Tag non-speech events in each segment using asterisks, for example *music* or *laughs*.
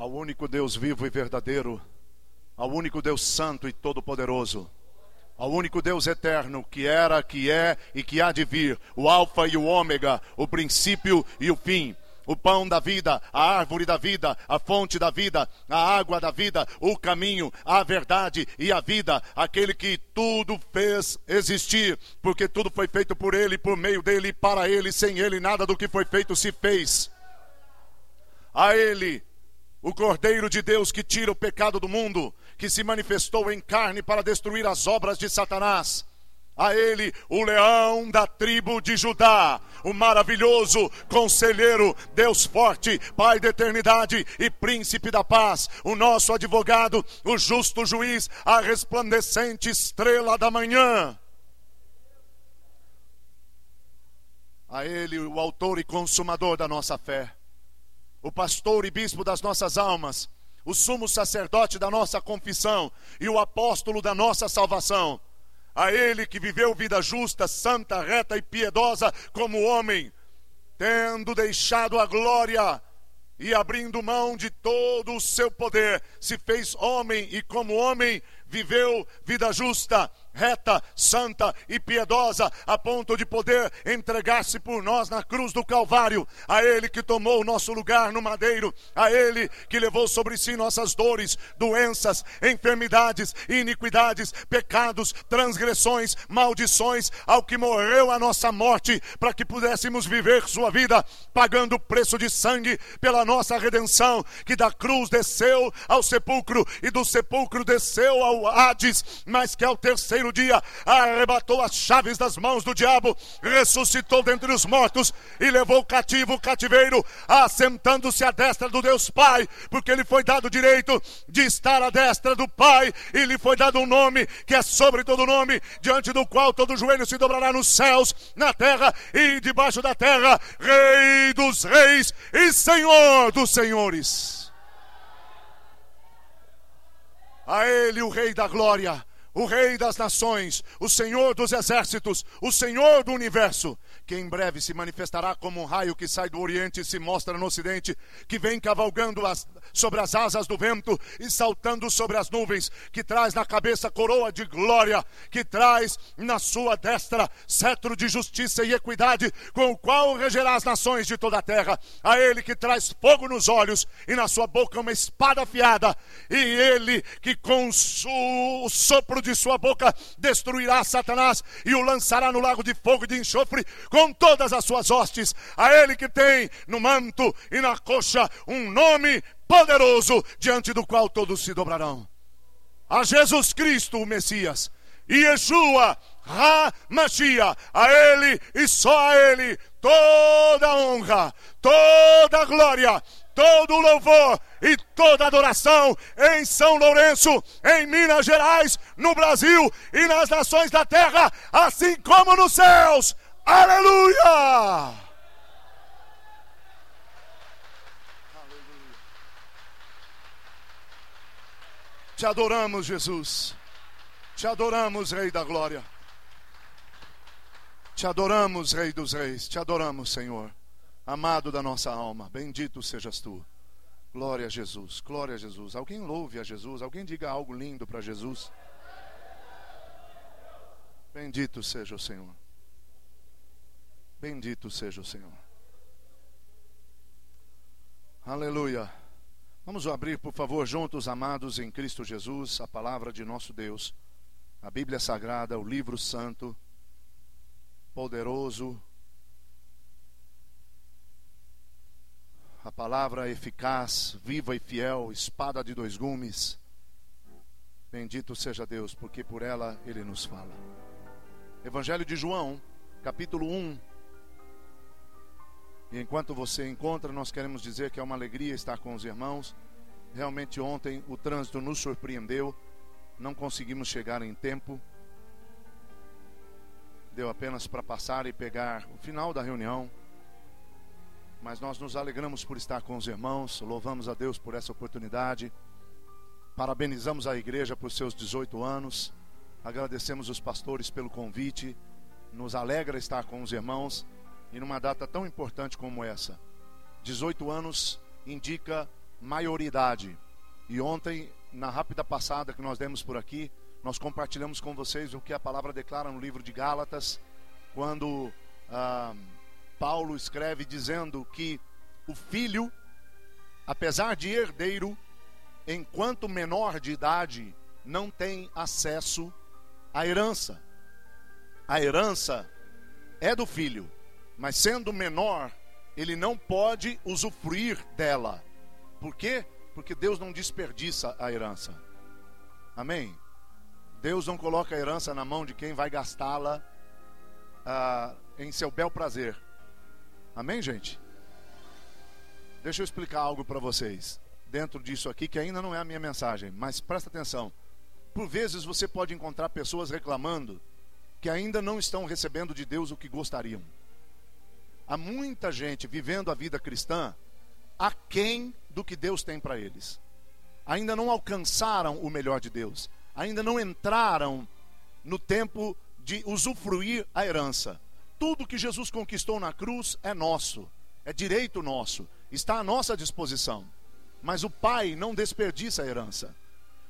ao único Deus vivo e verdadeiro, ao único Deus santo e todo-poderoso, ao único Deus eterno que era, que é e que há de vir, o Alfa e o Ômega, o princípio e o fim o pão da vida, a árvore da vida, a fonte da vida, a água da vida, o caminho, a verdade e a vida, aquele que tudo fez existir, porque tudo foi feito por ele, por meio dele para ele, sem ele nada do que foi feito se fez. A ele, o Cordeiro de Deus que tira o pecado do mundo, que se manifestou em carne para destruir as obras de Satanás a ele o leão da tribo de Judá, o maravilhoso conselheiro, Deus forte, Pai da eternidade e príncipe da paz, o nosso advogado, o justo juiz, a resplandecente estrela da manhã. A ele o autor e consumador da nossa fé, o pastor e bispo das nossas almas, o sumo sacerdote da nossa confissão e o apóstolo da nossa salvação. A ele que viveu vida justa, santa, reta e piedosa como homem, tendo deixado a glória e abrindo mão de todo o seu poder, se fez homem e como homem viveu vida justa, reta, santa e piedosa, a ponto de poder entregar-se por nós na cruz do Calvário, a Ele que tomou o nosso lugar no madeiro, a Ele que levou sobre si nossas dores, doenças, enfermidades, iniquidades, pecados, transgressões, maldições, ao que morreu a nossa morte, para que pudéssemos viver sua vida, pagando o preço de sangue pela nossa redenção, que da cruz desceu ao sepulcro e do sepulcro desceu ao Hades, mas que ao terceiro dia arrebatou as chaves das mãos do diabo, ressuscitou dentre os mortos e levou cativo o cativeiro, assentando-se à destra do Deus Pai, porque lhe foi dado o direito de estar à destra do Pai, e lhe foi dado um nome que é sobre todo nome, diante do qual todo joelho se dobrará nos céus, na terra e debaixo da terra, Rei dos reis e Senhor dos senhores. A Ele, o Rei da Glória, o Rei das Nações, o Senhor dos Exércitos, o Senhor do Universo, que em breve se manifestará como um raio que sai do Oriente e se mostra no Ocidente, que vem cavalgando as, sobre as asas do vento e saltando sobre as nuvens, que traz na cabeça coroa de glória, que traz na sua destra cetro de justiça e equidade, com o qual regerá as nações de toda a terra. A ele que traz fogo nos olhos e na sua boca uma espada afiada, e ele que com o sopro de sua boca destruirá Satanás e o lançará no lago de fogo e de enxofre com todas as suas hostes. A ele que tem no manto e na coxa um nome poderoso diante do qual todos se dobrarão. A Jesus Cristo, o Messias, e Yeshua, HaMashiach, a Ele e só a Ele toda honra, toda glória, todo louvor e toda adoração em São Lourenço, em Minas Gerais, no Brasil e nas nações da terra, assim como nos céus. Aleluia! Te adoramos, Jesus. Te adoramos, Rei da Glória. Te adoramos, Rei dos Reis. Te adoramos, Senhor. Amado da nossa alma. Bendito sejas tu. Glória a Jesus. Glória a Jesus. Alguém louve a Jesus. Alguém diga algo lindo para Jesus. Bendito seja o Senhor. Bendito seja o Senhor. Aleluia. Vamos abrir, por favor, juntos, amados em Cristo Jesus, a palavra de nosso Deus, a Bíblia Sagrada, o livro santo, poderoso, a palavra eficaz, viva e fiel, espada de dois gumes. Bendito seja Deus, porque por ela ele nos fala. Evangelho de João, capítulo 1. E enquanto você encontra, nós queremos dizer que é uma alegria estar com os irmãos. Realmente ontem o trânsito nos surpreendeu. Não conseguimos chegar em tempo. Deu apenas para passar e pegar o final da reunião. Mas nós nos alegramos por estar com os irmãos, louvamos a Deus por essa oportunidade. Parabenizamos a igreja por seus 18 anos. Agradecemos os pastores pelo convite. Nos alegra estar com os irmãos e numa data tão importante como essa. 18 anos indica maioridade. E ontem, na rápida passada que nós demos por aqui, nós compartilhamos com vocês o que a palavra declara no livro de Gálatas, quando ah, Paulo escreve dizendo que o filho, apesar de herdeiro, enquanto menor de idade, não tem acesso à herança. A herança é do filho, mas sendo menor, ele não pode usufruir dela. Por quê? Porque Deus não desperdiça a herança. Amém? Deus não coloca a herança na mão de quem vai gastá-la ah, em seu bel prazer. Amém, gente? Deixa eu explicar algo para vocês dentro disso aqui que ainda não é a minha mensagem, mas presta atenção. Por vezes você pode encontrar pessoas reclamando que ainda não estão recebendo de Deus o que gostariam. Há muita gente vivendo a vida cristã aquém do que Deus tem para eles. Ainda não alcançaram o melhor de Deus. Ainda não entraram no tempo de usufruir a herança. Tudo que Jesus conquistou na cruz é nosso, é direito nosso, está à nossa disposição. Mas o Pai não desperdiça a herança.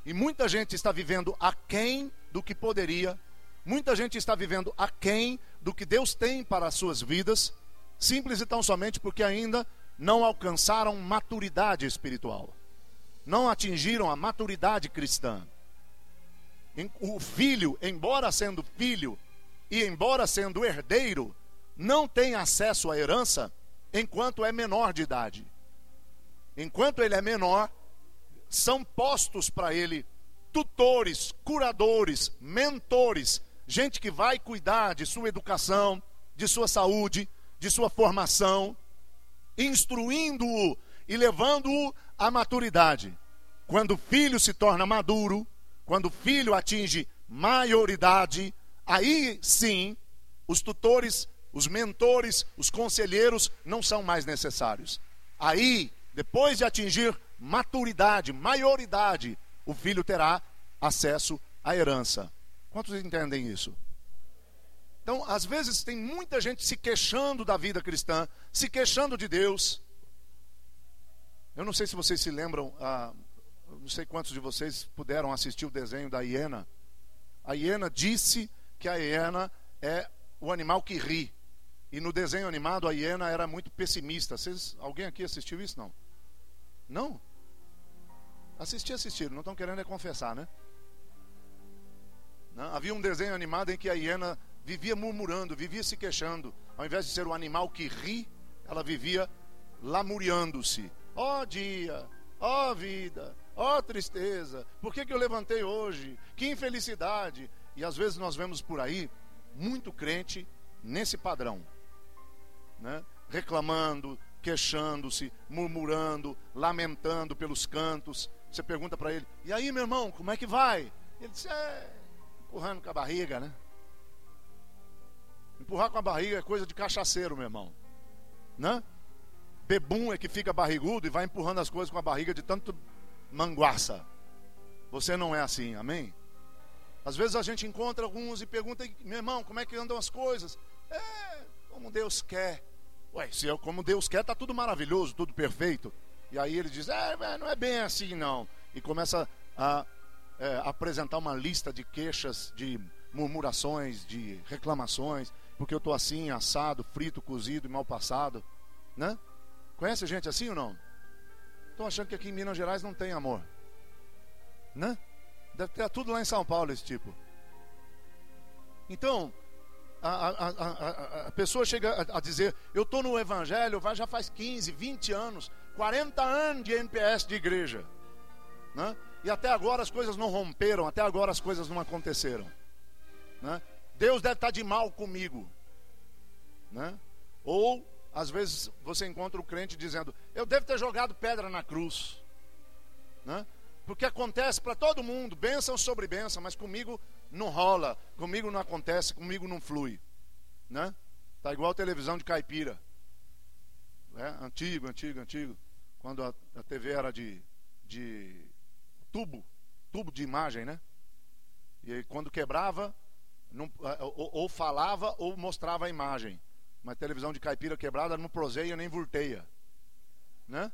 E muita gente está vivendo aquém do que poderia, muita gente está vivendo aquém do que Deus tem para as suas vidas, simples e tão somente porque ainda não alcançaram maturidade espiritual, não atingiram a maturidade cristã. O filho, embora sendo filho e embora sendo herdeiro, não tem acesso à herança enquanto é menor de idade. Enquanto ele é menor, são postos para ele tutores, curadores, mentores, gente que vai cuidar de sua educação, de sua saúde, de sua formação, instruindo-o e levando-o à maturidade. Quando o filho se torna maduro, quando o filho atinge maioridade, aí sim os tutores, os mentores, os conselheiros não são mais necessários. Aí, depois de atingir maturidade, maioridade, o filho terá acesso à herança. Quantos entendem isso? Então, às vezes, tem muita gente se queixando da vida cristã, se queixando de Deus. Eu não sei se vocês se lembram, ah, não sei quantos de vocês puderam assistir o desenho da hiena. A hiena disse que a hiena é o animal que ri. E no desenho animado a hiena era muito pessimista. Vocês, alguém aqui assistiu isso? Não? Não? Assistir, assistir, não estão querendo é confessar, né? Não? Havia um desenho animado em que a hiena vivia murmurando, vivia se queixando. Ao invés de ser o animal que ri, ela vivia lamuriando-se. Ó oh, dia, ó oh, vida, ó oh, tristeza, por que, que eu levantei hoje? Que infelicidade. E às vezes nós vemos por aí muito crente nesse padrão, né? reclamando, queixando-se, murmurando, lamentando pelos cantos. Você pergunta para ele: E aí, meu irmão, como é que vai? Ele diz: É, empurrando com a barriga, né? Empurrar com a barriga é coisa de cachaceiro, meu irmão. Né? Bebum é que fica barrigudo e vai empurrando as coisas com a barriga de tanto manguaça. Você não é assim, amém? Às vezes a gente encontra alguns e pergunta, meu irmão, como é que andam as coisas? É, como Deus quer. Ué, se é como Deus quer, está tudo maravilhoso, tudo perfeito. E aí ele diz: é, não é bem assim não. E começa a é, apresentar uma lista de queixas, de murmurações, de reclamações, porque eu estou assim, assado, frito, cozido e mal passado. Né? Conhece gente assim ou não? Estou achando que aqui em Minas Gerais não tem amor. Né? Deve ter tudo lá em São Paulo esse tipo. Então, a, a, a, a, pessoa chega a, dizer: Eu estou no Evangelho já faz 15, 20 anos, 40 anos de NPS de igreja. Né? E até agora as coisas não romperam, até agora as coisas não aconteceram. Né? Deus deve estar de mal comigo. Né? Ou, às vezes, você encontra o crente dizendo: Eu devo ter jogado pedra na cruz. Né? Porque acontece para todo mundo, bênção sobre bênção, mas comigo não rola, comigo não acontece, comigo não flui. Né? Tá igual televisão de caipira. É, antigo, antigo, antigo. Quando a, a TV era de, de tubo, tubo de imagem, né? E aí, quando quebrava, não, ou, ou, falava ou mostrava a imagem. Mas televisão de caipira quebrada não proseia nem volteia. Né?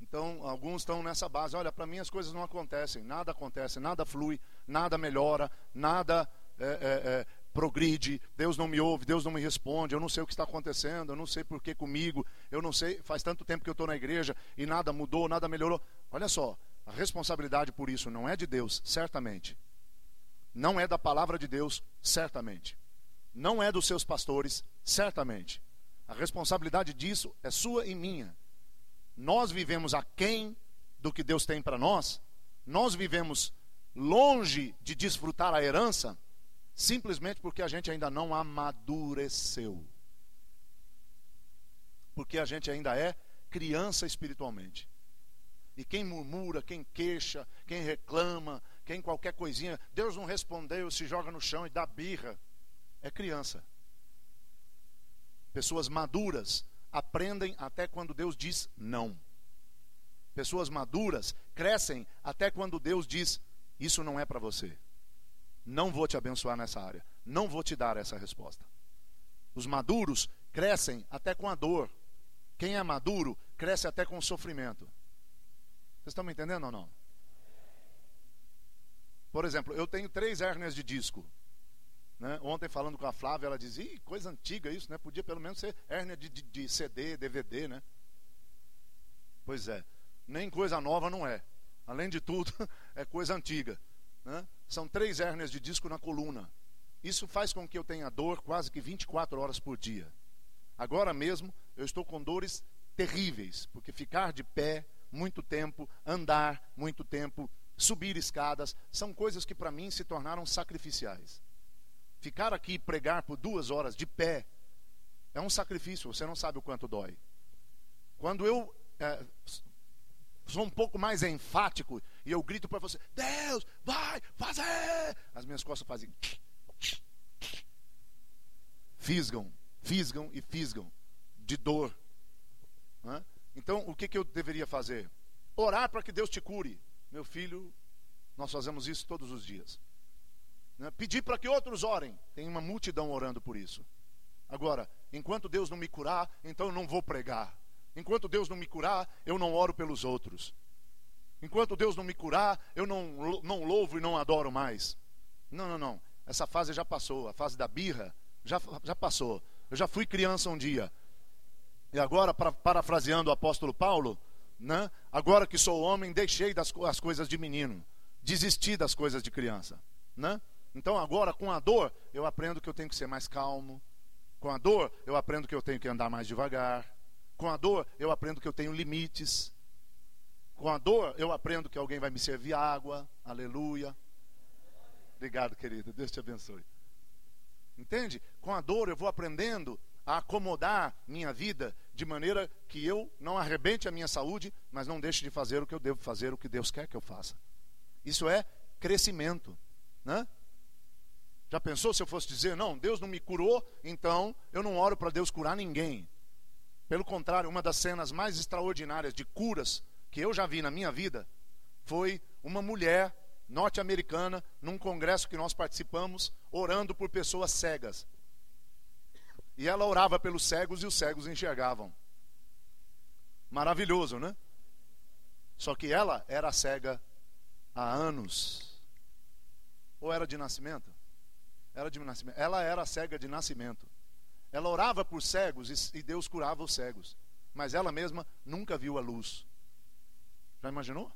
Então, alguns estão nessa base. Olha, para mim as coisas não acontecem, nada acontece, nada flui, nada melhora, nada é, é, é, progride. Deus não me ouve, Deus não me responde. Eu não sei o que está acontecendo, eu não sei por que comigo. Eu não sei, faz tanto tempo que eu estou na igreja e nada mudou, nada melhorou. Olha só, a responsabilidade por isso não é de Deus, certamente. Não é da palavra de Deus, certamente. Não é dos seus pastores, certamente. A responsabilidade disso é sua e minha nós vivemos aquém do que Deus tem para nós, nós vivemos longe de desfrutar a herança, simplesmente porque a gente ainda não amadureceu. Porque a gente ainda é criança espiritualmente. E quem murmura, quem queixa, quem reclama, quem qualquer coisinha, Deus não respondeu, se joga no chão e dá birra, é criança. Pessoas maduras aprendem até quando Deus diz não. Pessoas maduras crescem até quando Deus diz: Isso não é para você. Não vou te abençoar nessa área. Não vou te dar essa resposta. Os maduros crescem até com a dor. Quem é maduro cresce até com o sofrimento. Vocês estão me entendendo ou não? Por exemplo, eu tenho três hérnias de disco. Né? Ontem, falando com a Flávia, ela dizia: Ih, coisa antiga isso, né? Podia pelo menos ser hérnia de, de, de CD, DVD, né? Pois é, nem coisa nova não é. Além de tudo, *laughs* é coisa antiga. Né? São três hérnias de disco na coluna. Isso faz com que eu tenha dor quase que 24 horas por dia. Agora mesmo, eu estou com dores terríveis, porque ficar de pé muito tempo, andar muito tempo, subir escadas, são coisas que para mim se tornaram sacrificiais. Ficar aqui e pregar por duas horas de pé é um sacrifício, você não sabe o quanto dói. Quando eu é, sou um pouco mais enfático e eu grito para você: Deus, vai fazer! As minhas costas fazem. Fisgam, fisgam e fisgam de dor. Então, o que, que eu deveria fazer? Orar para que Deus te cure. Meu filho, nós fazemos isso todos os dias. Né? Pedir para que outros orem. Tem uma multidão orando por isso. Agora, enquanto Deus não me curar, então eu não vou pregar. Enquanto Deus não me curar, eu não oro pelos outros. Enquanto Deus não me curar, eu não, não louvo e não adoro mais. Não, não, não. Essa fase já passou. A fase da birra já, já passou. Eu já fui criança um dia. E agora, para, parafraseando o apóstolo Paulo, né? agora que sou homem, deixei das as coisas de menino. Desisti das coisas de criança. Né? Então agora, com a dor, eu aprendo que eu tenho que ser mais calmo. Com a dor, eu aprendo que eu tenho que andar mais devagar. Com a dor, eu aprendo que eu tenho limites. Com a dor, eu aprendo que alguém vai me servir água. Aleluia. Obrigado, querido. Deus te abençoe. Entende? Com a dor, eu vou aprendendo a acomodar minha vida de maneira que eu não arrebente a minha saúde, mas não deixe de fazer o que eu devo fazer, o que Deus quer que eu faça. Isso é crescimento. Né? Já pensou se eu fosse dizer, não, Deus não me curou, então eu não oro para Deus curar ninguém. Pelo contrário, uma das cenas mais extraordinárias de curas que eu já vi na minha vida foi uma mulher norte-americana num congresso que nós participamos, orando por pessoas cegas. E ela orava pelos cegos e os cegos enxergavam. Maravilhoso, né? Só que ela era cega há anos. Ou era de nascimento? Era de nascimento. Ela era cega de nascimento. Ela orava por cegos e Deus curava os cegos. Mas ela mesma nunca viu a luz. Já imaginou?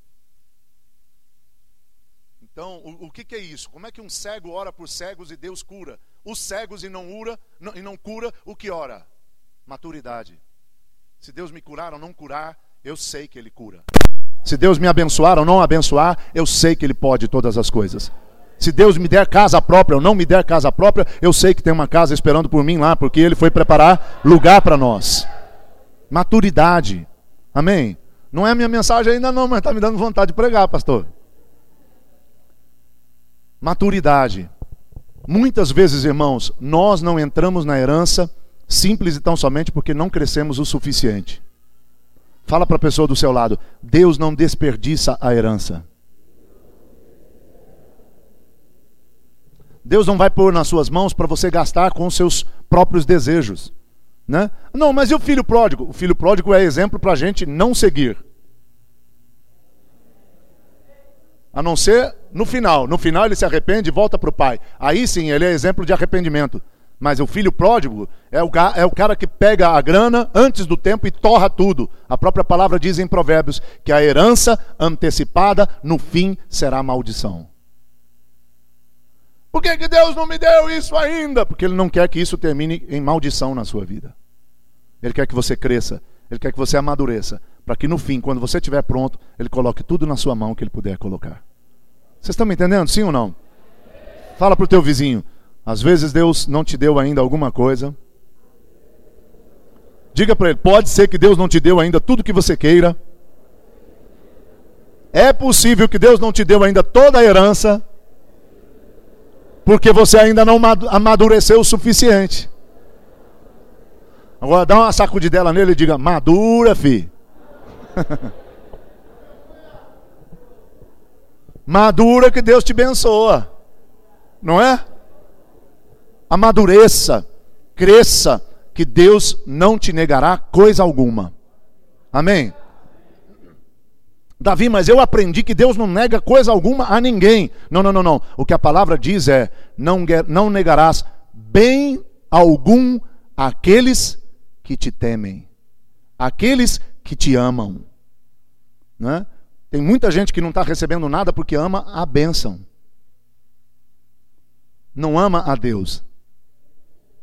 Então, o, o que, que, é isso? Como é que um cego ora por cegos e Deus cura? Os cegos e não, ura, não, e não cura, o que ora? Maturidade. Se Deus me curar ou não curar, eu sei que Ele cura. Se Deus me abençoar ou não abençoar, eu sei que Ele pode todas as coisas. Se Deus me der casa própria ou não me der casa própria, eu sei que tem uma casa esperando por mim lá, porque Ele foi preparar lugar para nós. Maturidade. Amém? Não é a minha mensagem ainda não, mas está me dando vontade de pregar, pastor. Maturidade. Muitas vezes, irmãos, nós não entramos na herança simples e tão somente porque não crescemos o suficiente. Fala para a pessoa do seu lado: Deus não desperdiça a herança. Deus não vai pôr nas suas mãos para você gastar com os seus próprios desejos. Né? Não, mas e o filho pródigo? O filho pródigo é exemplo para a gente não seguir. A não ser no final. No final ele se arrepende e volta para o pai. Aí sim ele é exemplo de arrependimento. Mas o filho pródigo é o, é o cara que pega a grana antes do tempo e torra tudo. A própria palavra diz em Provérbios que a herança antecipada no fim será maldição. Por que, que Deus não me deu isso ainda? Porque Ele não quer que isso termine em maldição na sua vida. Ele quer que você cresça, Ele quer que você amadureça, para que no fim, quando você estiver pronto, Ele coloque tudo na sua mão que Ele puder colocar. Vocês estão me entendendo? Sim ou não? Fala para o teu vizinho. Às vezes Deus não te deu ainda alguma coisa. Diga para ele: pode ser que Deus não te deu ainda tudo que você queira. É possível que Deus não te deu ainda toda a herança porque você ainda não amadureceu o suficiente. Agora dá uma sacudidela nele e diga: madura, fi. *laughs* madura que Deus te abençoa. Não é? Amadureça, cresça, que Deus não te negará coisa alguma. Amém? Davi, mas eu aprendi que Deus não nega coisa alguma a ninguém. Não, não, não, não. O que a palavra diz é: não, não negarás bem algum àqueles que te temem, aqueles que te amam. Né? Tem muita gente que não está recebendo nada porque ama a bênção, não ama a Deus.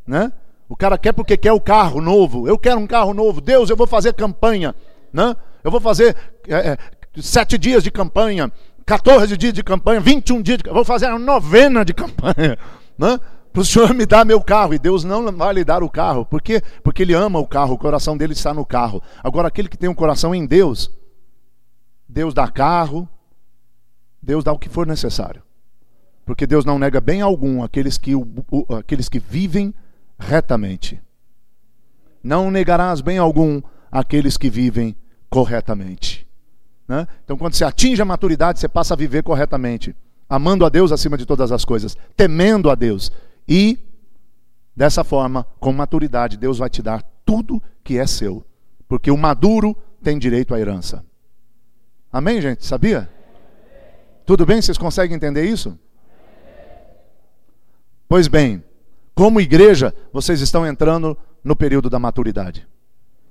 Né? O cara quer porque quer o carro novo. Eu quero um carro novo. Deus, eu vou fazer campanha. Né? Eu vou fazer é, é sete dias de campanha, 14 dias de campanha, 21 dias de Vou fazer uma novena de campanha. *laughs* Né? Para o Senhor me dar meu carro. E Deus não vai lhe dar o carro. Por quê? Porque Ele ama o carro, o coração dele está no carro. Agora, aquele que tem um coração em Deus, Deus dá carro, Deus dá o que for necessário. Porque Deus não nega bem algum aqueles que, aqueles que vivem retamente. Não negarás bem algum aqueles que vivem corretamente. Né? Então, quando você atinge a maturidade, você passa a viver corretamente, amando a Deus acima de todas as coisas, temendo a Deus. E, dessa forma, com maturidade, Deus vai te dar tudo que é seu. Porque o maduro tem direito à herança. Amém, gente? Sabia? Tudo bem? Vocês conseguem entender isso? Pois bem, como igreja, vocês estão entrando no período da maturidade.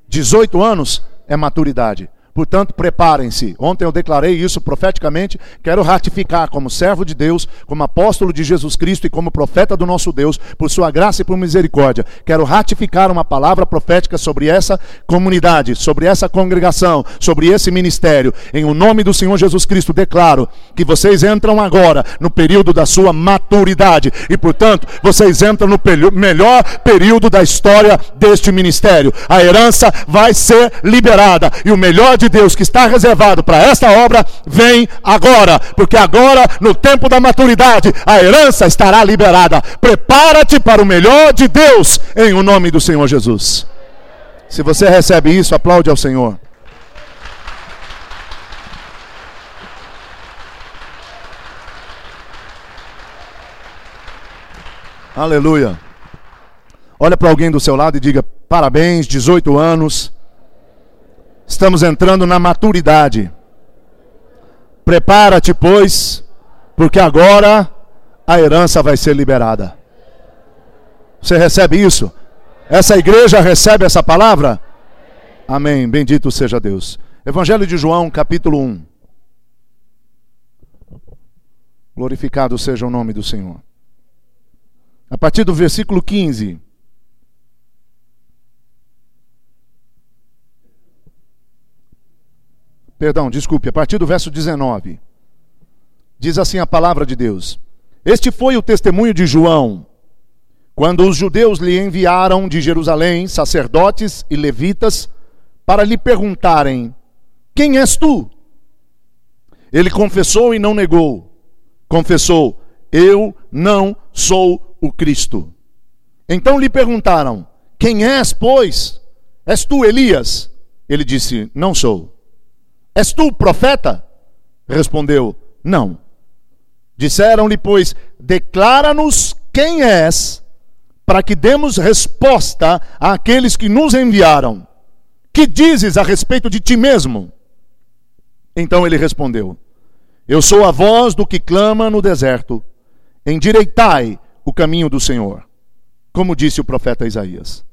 18 anos é maturidade. Portanto, preparem-se. Ontem eu declarei isso profeticamente. Quero ratificar como servo de Deus, como apóstolo de Jesus Cristo e como profeta do nosso Deus, por sua graça e por misericórdia. Quero ratificar uma palavra profética sobre essa comunidade, sobre essa congregação, sobre esse ministério. Em o nome do Senhor Jesus Cristo, declaro que vocês entram agora no período da sua maturidade e, portanto, vocês entram no melhor período da história deste ministério. A herança vai ser liberada e o melhor de Deus que está reservado para esta obra vem agora, porque agora, no tempo da maturidade, a herança estará liberada. Prepara-te para o melhor de Deus, em o nome do Senhor Jesus. Se você recebe isso, aplaude ao Senhor. Aleluia. Olha para alguém do seu lado e diga: parabéns, 18 anos Estamos entrando na maturidade. Prepara-te, pois, porque agora a herança vai ser liberada. Você recebe isso? Essa igreja recebe essa palavra? Amém. Bendito seja Deus. Evangelho de João, capítulo 1. Glorificado seja o nome do Senhor. A partir do versículo 15. Perdão, desculpe, a partir do verso 19. Diz assim a palavra de Deus: Este foi o testemunho de João, quando os judeus lhe enviaram de Jerusalém sacerdotes e levitas para lhe perguntarem: Quem és tu? Ele confessou e não negou. Confessou: Eu não sou o Cristo. Então lhe perguntaram: Quem és, pois? És tu Elias? Ele disse: Não sou. És tu profeta? Respondeu: Não. Disseram-lhe, pois, declara-nos quem és, para que demos resposta àqueles que nos enviaram. Que dizes a respeito de ti mesmo? Então ele respondeu: Eu sou a voz do que clama no deserto. Endireitai o caminho do Senhor, como disse o profeta Isaías.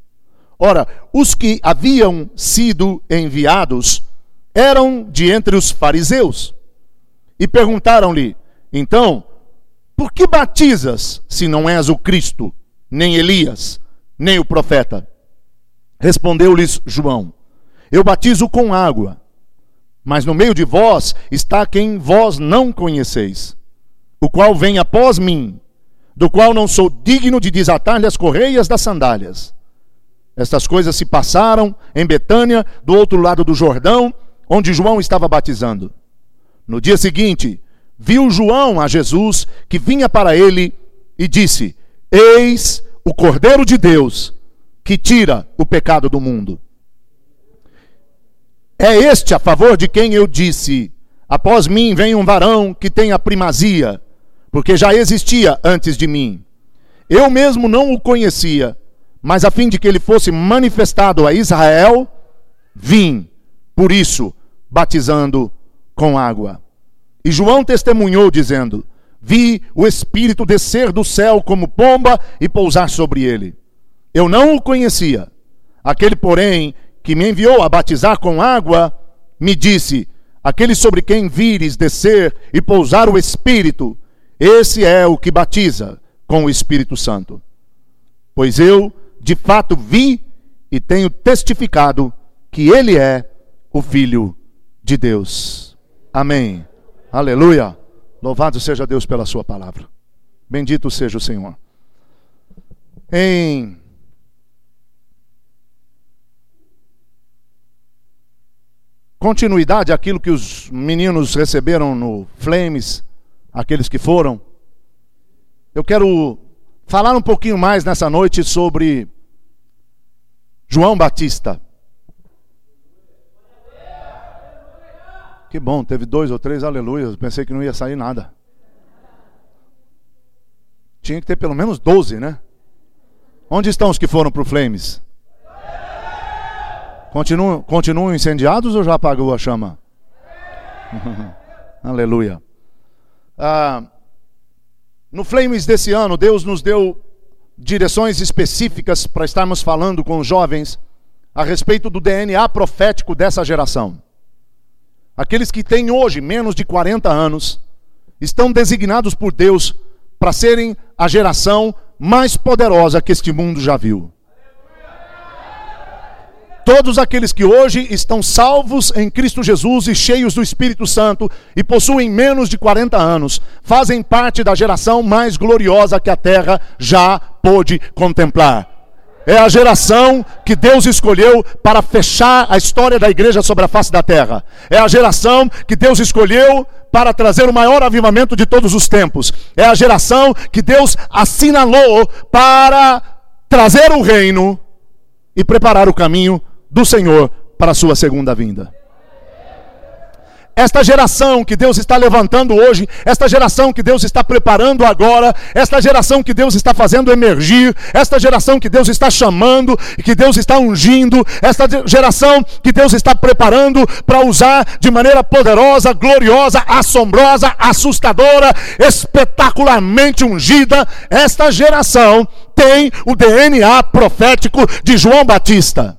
Ora, os que haviam sido enviados eram de entre os fariseus. E perguntaram-lhe: Então, por que batizas se não és o Cristo, nem Elias, nem o profeta? Respondeu-lhes João: Eu batizo com água, mas no meio de vós está quem vós não conheceis, o qual vem após mim, do qual não sou digno de desatar-lhe as correias das sandálias. Estas coisas se passaram em Betânia, do outro lado do Jordão, onde João estava batizando. No dia seguinte, viu João a Jesus que vinha para ele e disse: Eis o Cordeiro de Deus que tira o pecado do mundo. É este a favor de quem eu disse: Após mim vem um varão que tem a primazia, porque já existia antes de mim. Eu mesmo não o conhecia, mas a fim de que ele fosse manifestado a Israel, vim, por isso, batizando com água. E João testemunhou, dizendo: Vi o Espírito descer do céu como pomba e pousar sobre ele. Eu não o conhecia. Aquele, porém, que me enviou a batizar com água, me disse: Aquele sobre quem vires descer e pousar o Espírito, esse é o que batiza com o Espírito Santo. Pois eu, de fato, vi e tenho testificado que ele é o Filho de Deus. Amém. Aleluia. Louvado seja Deus pela Sua palavra. Bendito seja o Senhor. Em continuidade àquilo que os meninos receberam no Flames, aqueles que foram, eu quero falar um pouquinho mais nessa noite sobre João Batista. Que bom, teve dois ou três aleluias. Pensei que não ia sair nada. Tinha que ter pelo menos doze, né? Onde estão os que foram para o Flames? Continuam, continuam incendiados ou já apagou a chama? *laughs* Aleluia. Ah, no Flames desse ano, Deus nos deu direções específicas para estarmos falando com os jovens a respeito do DNA profético dessa geração. Aqueles que têm hoje menos de 40 anos estão designados por Deus para serem a geração mais poderosa que este mundo já viu. Todos aqueles que hoje estão salvos em Cristo Jesus e cheios do Espírito Santo e possuem menos de 40 anos, fazem parte da geração mais gloriosa que a terra já pôde contemplar. É a geração que Deus escolheu para fechar a história da igreja sobre a face da terra. É a geração que Deus escolheu para trazer o maior avivamento de todos os tempos. É a geração que Deus assinalou para trazer o reino e preparar o caminho do Senhor para a sua segunda vinda. Esta geração que Deus está levantando hoje, esta geração que Deus está preparando agora, esta geração que Deus está fazendo emergir, esta geração que Deus está chamando, que Deus está ungindo, esta geração que Deus está preparando para usar de maneira poderosa, gloriosa, assombrosa, assustadora, espetacularmente ungida, esta geração tem o DNA profético de João Batista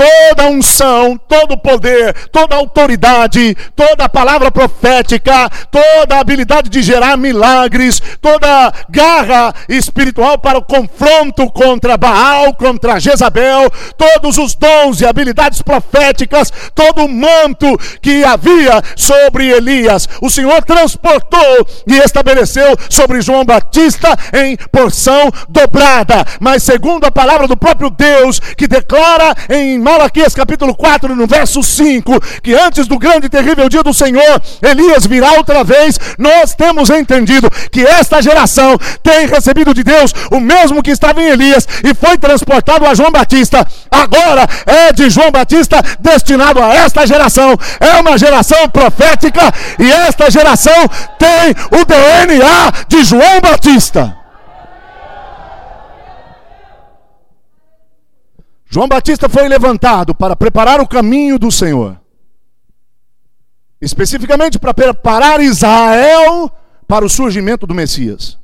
toda unção, todo poder, toda autoridade, toda palavra profética, toda habilidade de gerar milagres, toda garra espiritual para o confronto contra Baal, contra Jezabel, todos os dons e habilidades proféticas, todo o manto que havia sobre Elias, o Senhor transportou e estabeleceu sobre João Batista em porção dobrada, mas segundo a palavra do próprio Deus, que declara em Malaquias capítulo 4, no verso 5, que antes do grande e terrível dia do Senhor, Elias virá outra vez, nós temos entendido que esta geração tem recebido de Deus o mesmo que estava em Elias e foi transportado a João Batista, agora é de João Batista destinado a esta geração. É uma geração profética e esta geração tem o DNA de João Batista. João Batista foi levantado para preparar o caminho do Senhor. especificamente para preparar Israel para o surgimento do Messias.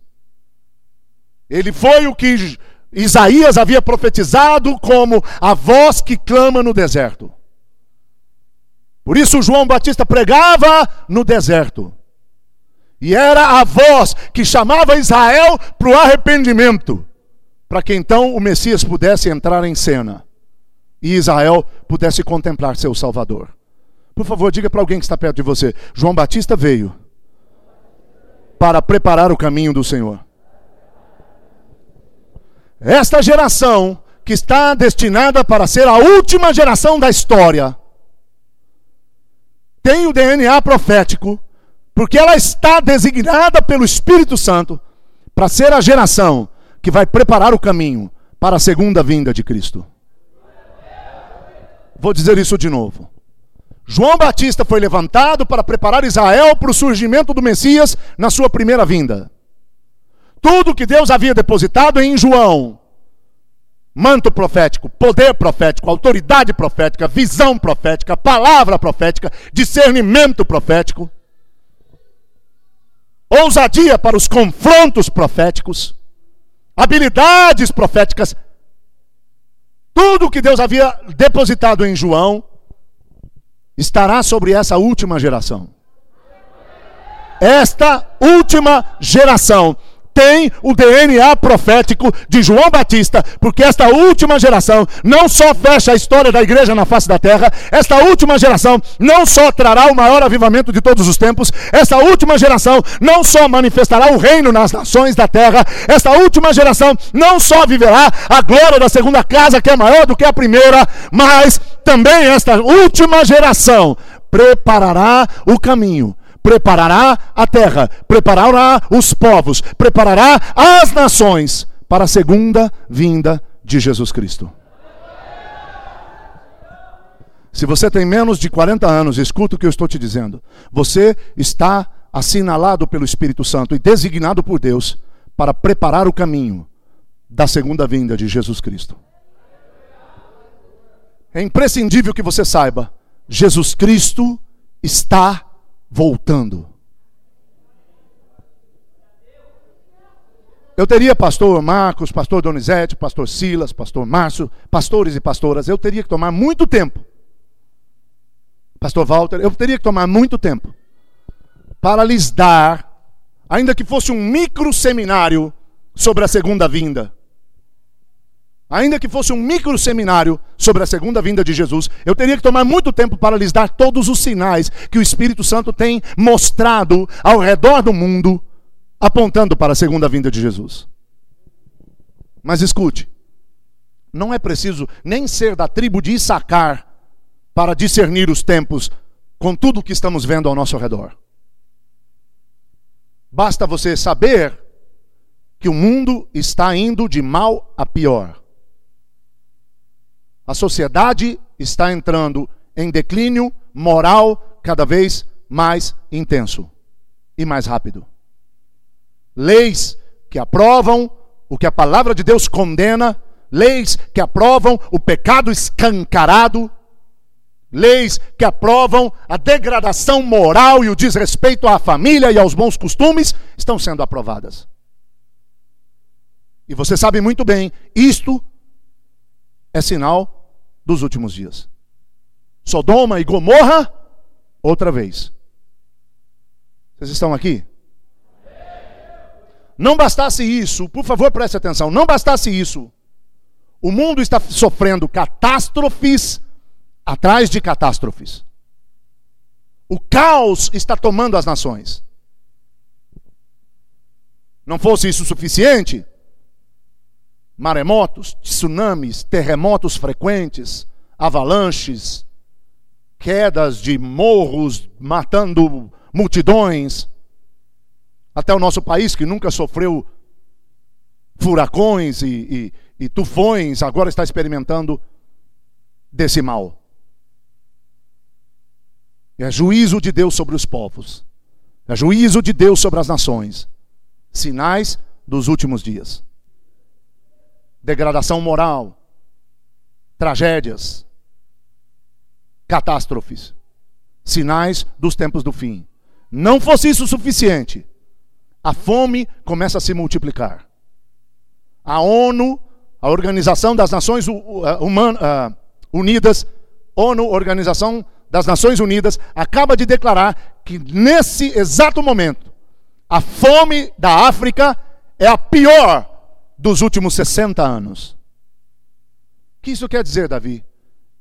Ele foi o que Isaías havia profetizado como a voz que clama no deserto. Por isso João Batista pregava no deserto. E era a voz que chamava Israel para o arrependimento, para que então o Messias pudesse entrar em cena e Israel pudesse contemplar seu Salvador. Por favor, diga para alguém que está perto de você: João Batista veio para preparar o caminho do Senhor. Esta geração, que está destinada para ser a última geração da história, tem o DNA profético, porque ela está designada pelo Espírito Santo para ser a geração que vai preparar o caminho para a segunda vinda de Cristo. Vou dizer isso de novo. João Batista foi levantado para preparar Israel para o surgimento do Messias na sua primeira vinda. Tudo que Deus havia depositado em João, manto profético, poder profético, autoridade profética, visão profética, palavra profética, discernimento profético, ousadia para os confrontos proféticos, habilidades proféticas, tudo que Deus havia depositado em João estará sobre essa última geração. Esta última geração tem o DNA profético de João Batista, porque esta última geração não só fecha a história da igreja na face da terra, esta última geração não só trará o maior avivamento de todos os tempos, esta última geração não só manifestará o reino nas nações da terra, esta última geração não só viverá a glória da segunda casa, que é maior do que a primeira, mas também esta última geração preparará o caminho preparará a terra, preparará os povos, preparará as nações para a segunda vinda de Jesus Cristo. Se você tem menos de 40 anos, escuta o que eu estou te dizendo. Você está assinalado pelo Espírito Santo e designado por Deus para preparar o caminho da segunda vinda de Jesus Cristo. É imprescindível que você saiba: Jesus Cristo está voltando. Eu teria pastor Marcos, pastor Donizete, pastor Silas, pastor Márcio, pastores e pastoras, eu teria que tomar muito tempo. Pastor Walter, eu teria que tomar muito tempo para lhes dar, ainda que fosse um micro seminário sobre a segunda vinda. Ainda que fosse um micro seminário sobre a segunda vinda de Jesus, eu teria que tomar muito tempo para lhes dar todos os sinais que o Espírito Santo tem mostrado ao redor do mundo, apontando para a segunda vinda de Jesus. Mas escute, não é preciso nem ser da tribo de Issacar para discernir os tempos com tudo o que estamos vendo ao nosso redor. Basta você saber que o mundo está indo de mal a pior. A sociedade está entrando em declínio moral cada vez mais intenso e mais rápido. Leis que aprovam o que a palavra de Deus condena, leis que aprovam o pecado escancarado, leis que aprovam a degradação moral e o desrespeito à família e aos bons costumes, estão sendo aprovadas. E você sabe muito bem, isto é sinal dos últimos dias. Sodoma e Gomorra, outra vez. Vocês estão aqui? Não bastasse isso, por favor preste atenção, não bastasse isso, o mundo está sofrendo catástrofes atrás de catástrofes. O caos está tomando as nações. Não fosse isso suficiente, maremotos, tsunamis, terremotos frequentes, avalanches, quedas de morros matando multidões. Até o nosso país, que nunca sofreu furacões e, e, e tufões, agora está experimentando desse mal. É juízo de Deus sobre os povos. É juízo de Deus sobre as nações. Sinais dos últimos dias degradação moral, tragédias, catástrofes. sinais dos tempos do fim. Não fosse isso suficiente, a fome começa a se multiplicar. A ONU, a Organização das Nações Unidas, ONU, Organização das Nações Unidas, acaba de declarar que nesse exato momento, a fome da África é a pior dos últimos 60 anos. O que isso quer dizer, Davi?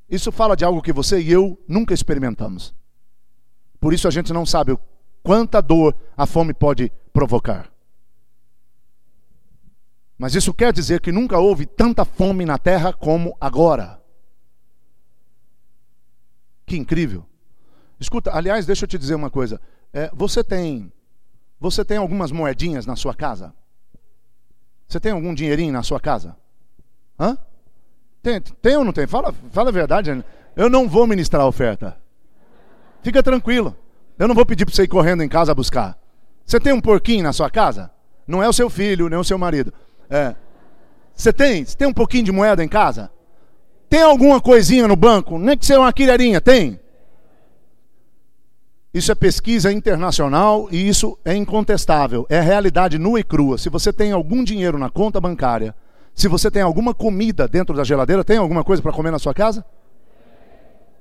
Isso fala de algo que você e eu nunca experimentamos. Por isso a gente não sabe quanta dor a fome pode provocar. Mas isso quer dizer que nunca houve tanta fome na terra como agora. Que incrível. Escuta, aliás, deixa eu te dizer uma coisa. É, você tem você tem algumas moedinhas na sua casa? Você tem algum dinheirinho na sua casa? Hã? Tem, tem ou não tem? Fala, fala a verdade. Eu não vou ministrar a oferta. Fica tranquilo. Eu não vou pedir para você ir correndo em casa buscar. Você tem um porquinho na sua casa? Não é o seu filho, nem o seu marido. É. Você tem? Você tem um pouquinho de moeda em casa? Tem alguma coisinha no banco? Nem que seja uma quilherinha, tem? Isso é pesquisa internacional e isso é incontestável. É realidade nua e crua. Se você tem algum dinheiro na conta bancária, se você tem alguma comida dentro da geladeira, tem alguma coisa para comer na sua casa?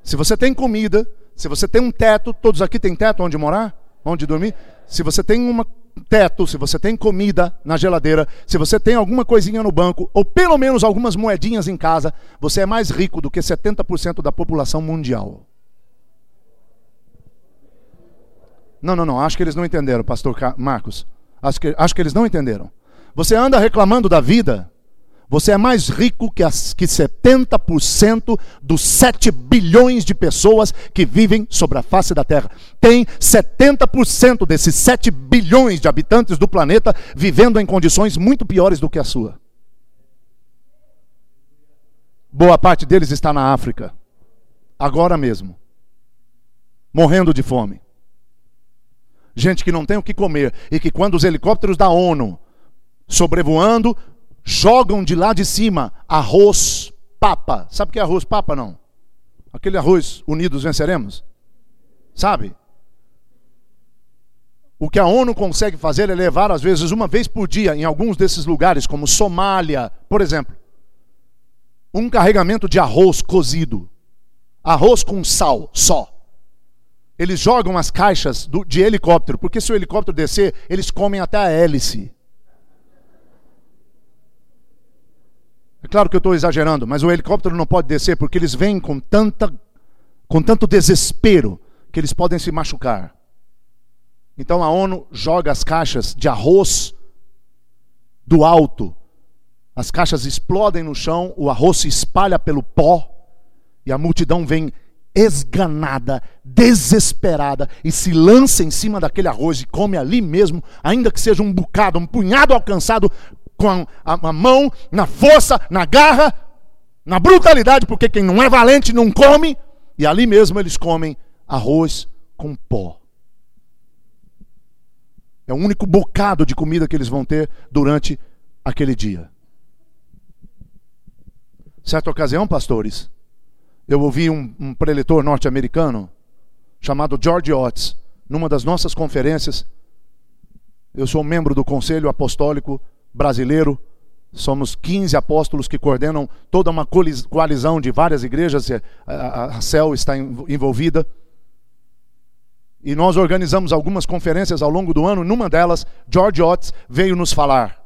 Se você tem comida, se você tem um teto, todos aqui têm teto onde morar? Onde dormir? Se você tem um teto, se você tem comida na geladeira, se você tem alguma coisinha no banco, ou pelo menos algumas moedinhas em casa, você é mais rico do que 70% da população mundial. Não, não, não, acho que eles não entenderam, pastor Marcos. Acho que, acho que eles não entenderam. Você anda reclamando da vida, você é mais rico que, as, que 70% dos 7 bilhões de pessoas que vivem sobre a face da Terra. Tem 70% desses 7 bilhões de habitantes do planeta vivendo em condições muito piores do que a sua. Boa parte deles está na África, agora mesmo, morrendo de fome. Gente que não tem o que comer e que, quando os helicópteros da ONU sobrevoando jogam de lá de cima arroz papa. Sabe o que é arroz papa, não? Aquele arroz unidos venceremos? Sabe? O que a ONU consegue fazer é levar, às vezes, uma vez por dia, em alguns desses lugares, como Somália, por exemplo, um carregamento de arroz cozido. Arroz com sal só. Eles jogam as caixas do, de helicóptero, porque se o helicóptero descer, eles comem até a hélice. É claro que eu estou exagerando, mas o helicóptero não pode descer porque eles vêm com, tanta, com tanto desespero que eles podem se machucar. Então a ONU joga as caixas de arroz do alto. As caixas explodem no chão, o arroz se espalha pelo pó e a multidão vem esganada, desesperada e se lança em cima daquele arroz e come ali mesmo, ainda que seja um bocado, um punhado alcançado com a, a, mão, na força, na garra, na brutalidade, porque quem não é valente não come, e ali mesmo eles comem arroz com pó. É o único bocado de comida que eles vão ter durante aquele dia. Certa ocasião, pastores, eu ouvi um, um preletor norte-americano chamado George Oates, numa das nossas conferências. Eu sou membro do Conselho Apostólico brasileiro. Somos 15 apóstolos que coordenam toda uma coalizão de várias igrejas, a CEL está envolvida. E nós organizamos algumas conferências ao longo do ano. Numa delas, George Oates veio nos falar.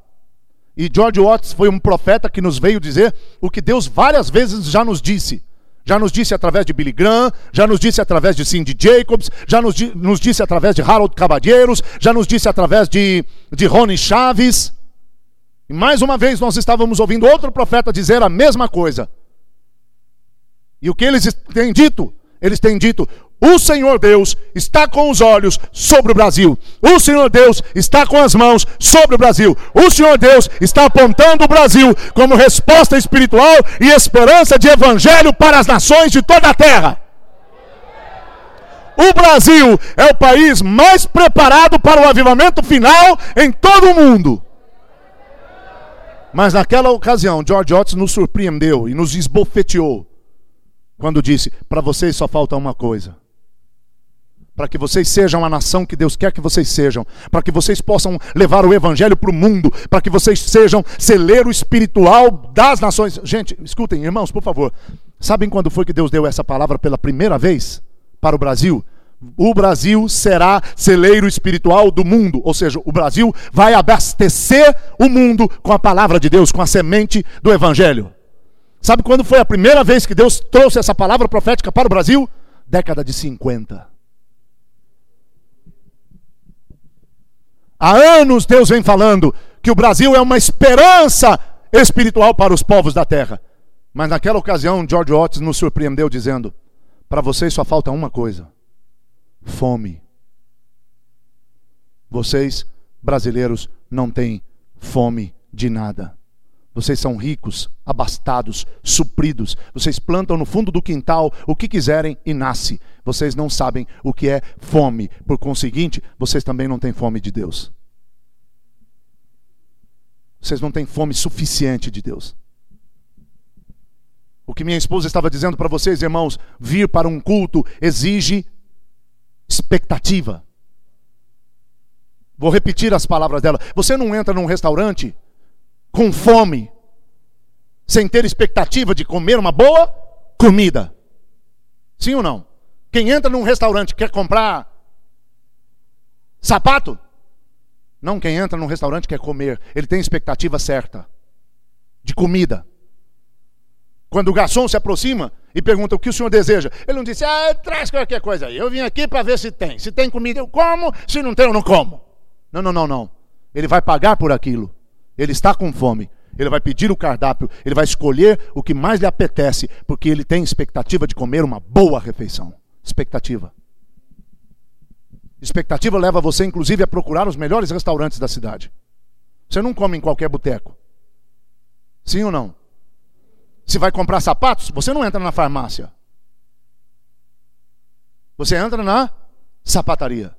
E George Oates foi um profeta que nos veio dizer o que Deus várias vezes já nos disse. Já nos disse através de Billy Graham, já nos disse através de Cindy Jacobs, já nos, nos disse através de Harold Caballeiros, já nos disse através de, de Rony Chaves. E mais uma vez nós estávamos ouvindo outro profeta dizer a mesma coisa. E o que eles têm dito? Eles têm dito: o Senhor Deus está com os olhos sobre o Brasil. O Senhor Deus está com as mãos sobre o Brasil. O Senhor Deus está apontando o Brasil como resposta espiritual e esperança de evangelho para as nações de toda a terra. O Brasil é o país mais preparado para o avivamento final em todo o mundo. Mas naquela ocasião, George Otis nos surpreendeu e nos esbofeteou quando disse: Para vocês só falta uma coisa. para que vocês sejam a nação que Deus quer que vocês sejam, para que vocês possam levar o evangelho para o mundo, para que vocês sejam celeiro espiritual das nações. Gente, escutem, irmãos, por favor. Sabem quando foi que Deus deu essa palavra pela primeira vez para o Brasil? O Brasil será celeiro espiritual do mundo, ou seja, o Brasil vai abastecer o mundo com a palavra de Deus, com a semente do evangelho. Sabe quando foi a primeira vez que Deus trouxe essa palavra profética para o Brasil? Década de 50. Há anos Deus vem falando que o Brasil é uma esperança espiritual para os povos da terra. Mas naquela ocasião, George Otis nos surpreendeu dizendo: Para vocês só falta uma coisa: fome. Vocês, brasileiros, não têm fome de nada. Vocês são ricos, abastados, supridos. Vocês plantam no fundo do quintal o que quiserem e nasce. Vocês não sabem o que é fome. Por conseguinte, vocês também não têm fome de Deus. Vocês não têm fome suficiente de Deus. O que minha esposa estava dizendo para vocês, irmãos, vir para um culto exige expectativa. Vou repetir as palavras dela. Você não entra num restaurante com fome, sem ter expectativa de comer uma boa comida. Sim ou não? Quem entra num restaurante quer comprar sapato? Não quem entra num restaurante quer comer. Ele tem expectativa certa de comida. Quando o garçom se aproxima e pergunta o que o senhor deseja, ele não disse, ah, traz qualquer coisa aí. Eu vim aqui para ver se tem. Se tem comida, eu como. Se não tem, eu não como. Não, não, não, não. Ele vai pagar por aquilo. Ele está com fome. Ele vai pedir o cardápio. Ele vai escolher o que mais lhe apetece, porque ele tem expectativa de comer uma boa refeição. Expectativa. Expectativa leva você, inclusive, a procurar os melhores restaurantes da cidade. Você não come em qualquer boteco. Sim ou não? Se vai comprar sapatos, você não entra na farmácia. Você entra na sapataria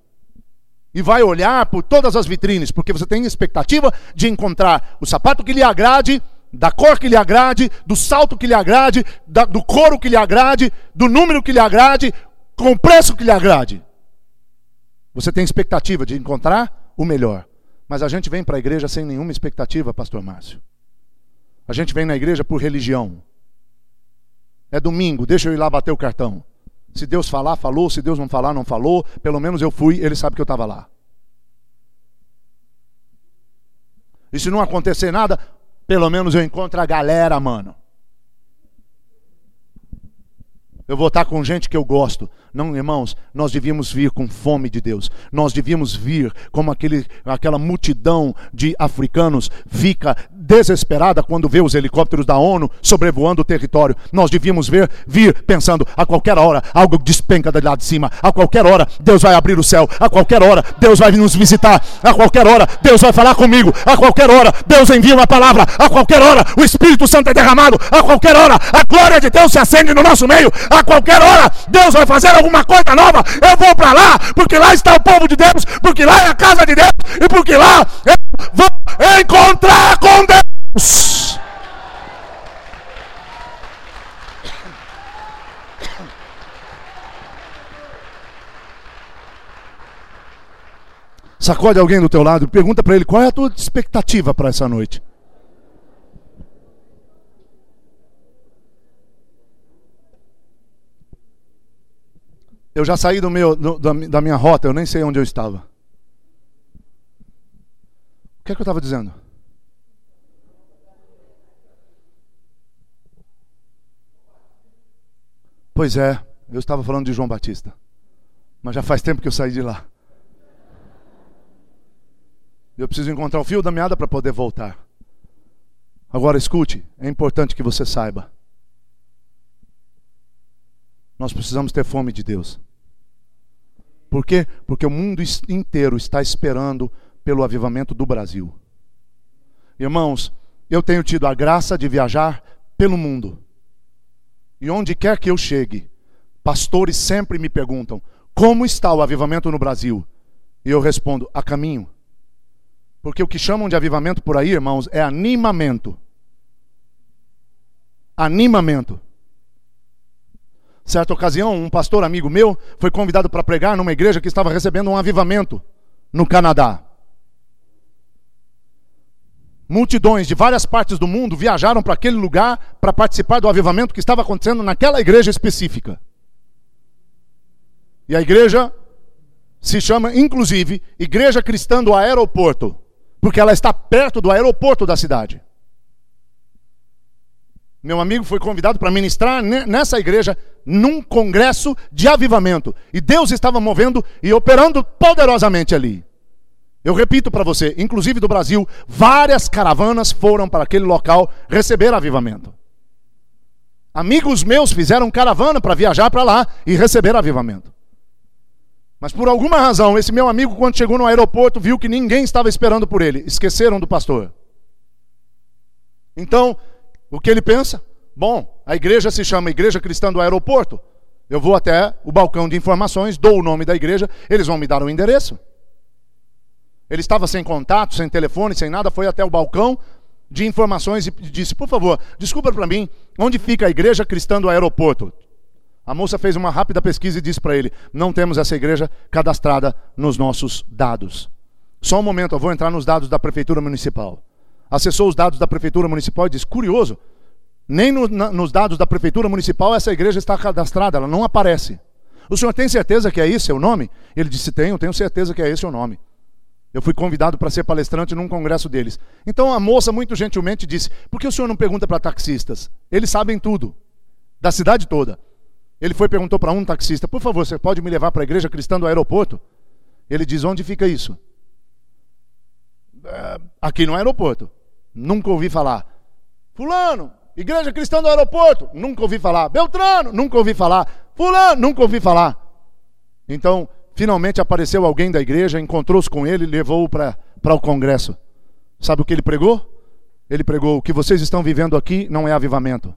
e vai olhar por todas as vitrines, porque você tem expectativa de encontrar o sapato que lhe agrade, da cor que lhe agrade, do salto que lhe agrade, da, do couro que lhe agrade, do número que lhe agrade, com o preço que lhe agrade. Você tem expectativa de encontrar o melhor. Mas a gente vem para a igreja sem nenhuma expectativa, pastor Márcio. A gente vem na igreja por religião. É domingo, deixa eu ir lá bater o cartão. Se Deus falar, falou. Se Deus não falar, não falou. Pelo menos eu fui, ele sabe que eu estava lá. E se não acontecer nada, pelo menos eu encontro a galera, mano. Eu vou estar com gente que eu gosto. Não, irmãos, nós devíamos vir com fome de Deus. Nós devíamos vir como aquele, aquela multidão de africanos fica desesperada quando vê os helicópteros da ONU sobrevoando o território. Nós devíamos ver, vir pensando, a qualquer hora algo despenca de lá de cima. A qualquer hora Deus vai abrir o céu. A qualquer hora Deus vai nos visitar. A qualquer hora Deus vai falar comigo. A qualquer hora Deus envia uma palavra. A qualquer hora o Espírito Santo é derramado. A qualquer hora a glória de Deus se acende no nosso meio. A qualquer hora Deus vai fazer alguma coisa nova. Eu vou para lá, porque lá está o povo de Deus, porque lá é a casa de Deus, e porque lá eu vou encontrar com Deus. *coughs* Sacode alguém do teu lado e pergunta para ele qual é a tua expectativa para essa noite. Eu já saí do meu, do, da minha rota, eu nem sei onde eu estava. O que é que eu estava dizendo? Pois é, eu estava falando de João Batista. Mas já faz tempo que eu saí de lá. Eu preciso encontrar o fio da meada para poder voltar. Agora escute, é importante que você saiba. Nós precisamos ter fome de Deus. Por quê? Porque o mundo inteiro está esperando pelo avivamento do Brasil. Irmãos, eu tenho tido a graça de viajar pelo mundo. E onde quer que eu chegue, pastores sempre me perguntam: como está o avivamento no Brasil? E eu respondo: a caminho. Porque o que chamam de avivamento por aí, irmãos, é animamento. Animamento. Certa ocasião, um pastor amigo meu foi convidado para pregar numa igreja que estava recebendo um avivamento no Canadá. Multidões de várias partes do mundo viajaram para aquele lugar para participar do avivamento que estava acontecendo naquela igreja específica. E a igreja se chama, inclusive, Igreja Cristã do Aeroporto, porque ela está perto do aeroporto da cidade. Meu amigo foi convidado para ministrar nessa igreja num congresso de avivamento. E Deus estava movendo e operando poderosamente ali. Eu repito para você, inclusive do Brasil, várias caravanas foram para aquele local receber avivamento. Amigos meus fizeram caravana para viajar para lá e receber avivamento. Mas por alguma razão, esse meu amigo, quando chegou no aeroporto, viu que ninguém estava esperando por ele. Esqueceram do pastor. Então, o que ele pensa? Bom, a igreja se chama Igreja Cristã do Aeroporto. Eu vou até o balcão de informações, dou o nome da igreja, eles vão me dar o endereço. Ele estava sem contato, sem telefone, sem nada, foi até o balcão de informações e disse: Por favor, desculpa para mim, onde fica a igreja cristã do aeroporto? A moça fez uma rápida pesquisa e disse para ele: Não temos essa igreja cadastrada nos nossos dados. Só um momento, eu vou entrar nos dados da prefeitura municipal. Acessou os dados da prefeitura municipal e disse: Curioso, nem no, na, nos dados da prefeitura municipal essa igreja está cadastrada, ela não aparece. O senhor tem certeza que é esse o nome? Ele disse: Tenho, tenho certeza que é esse o nome. Eu fui convidado para ser palestrante num congresso deles. Então a moça, muito gentilmente, disse: Por que o senhor não pergunta para taxistas? Eles sabem tudo, da cidade toda. Ele foi e perguntou para um taxista: Por favor, você pode me levar para a igreja cristã do aeroporto? Ele diz: Onde fica isso? É, aqui no aeroporto. Nunca ouvi falar. Fulano, igreja cristã do aeroporto. Nunca ouvi falar. Beltrano, nunca ouvi falar. Fulano, nunca ouvi falar. Então, Finalmente apareceu alguém da igreja, encontrou-se com ele e levou-o para o congresso. Sabe o que ele pregou? Ele pregou: o que vocês estão vivendo aqui não é avivamento.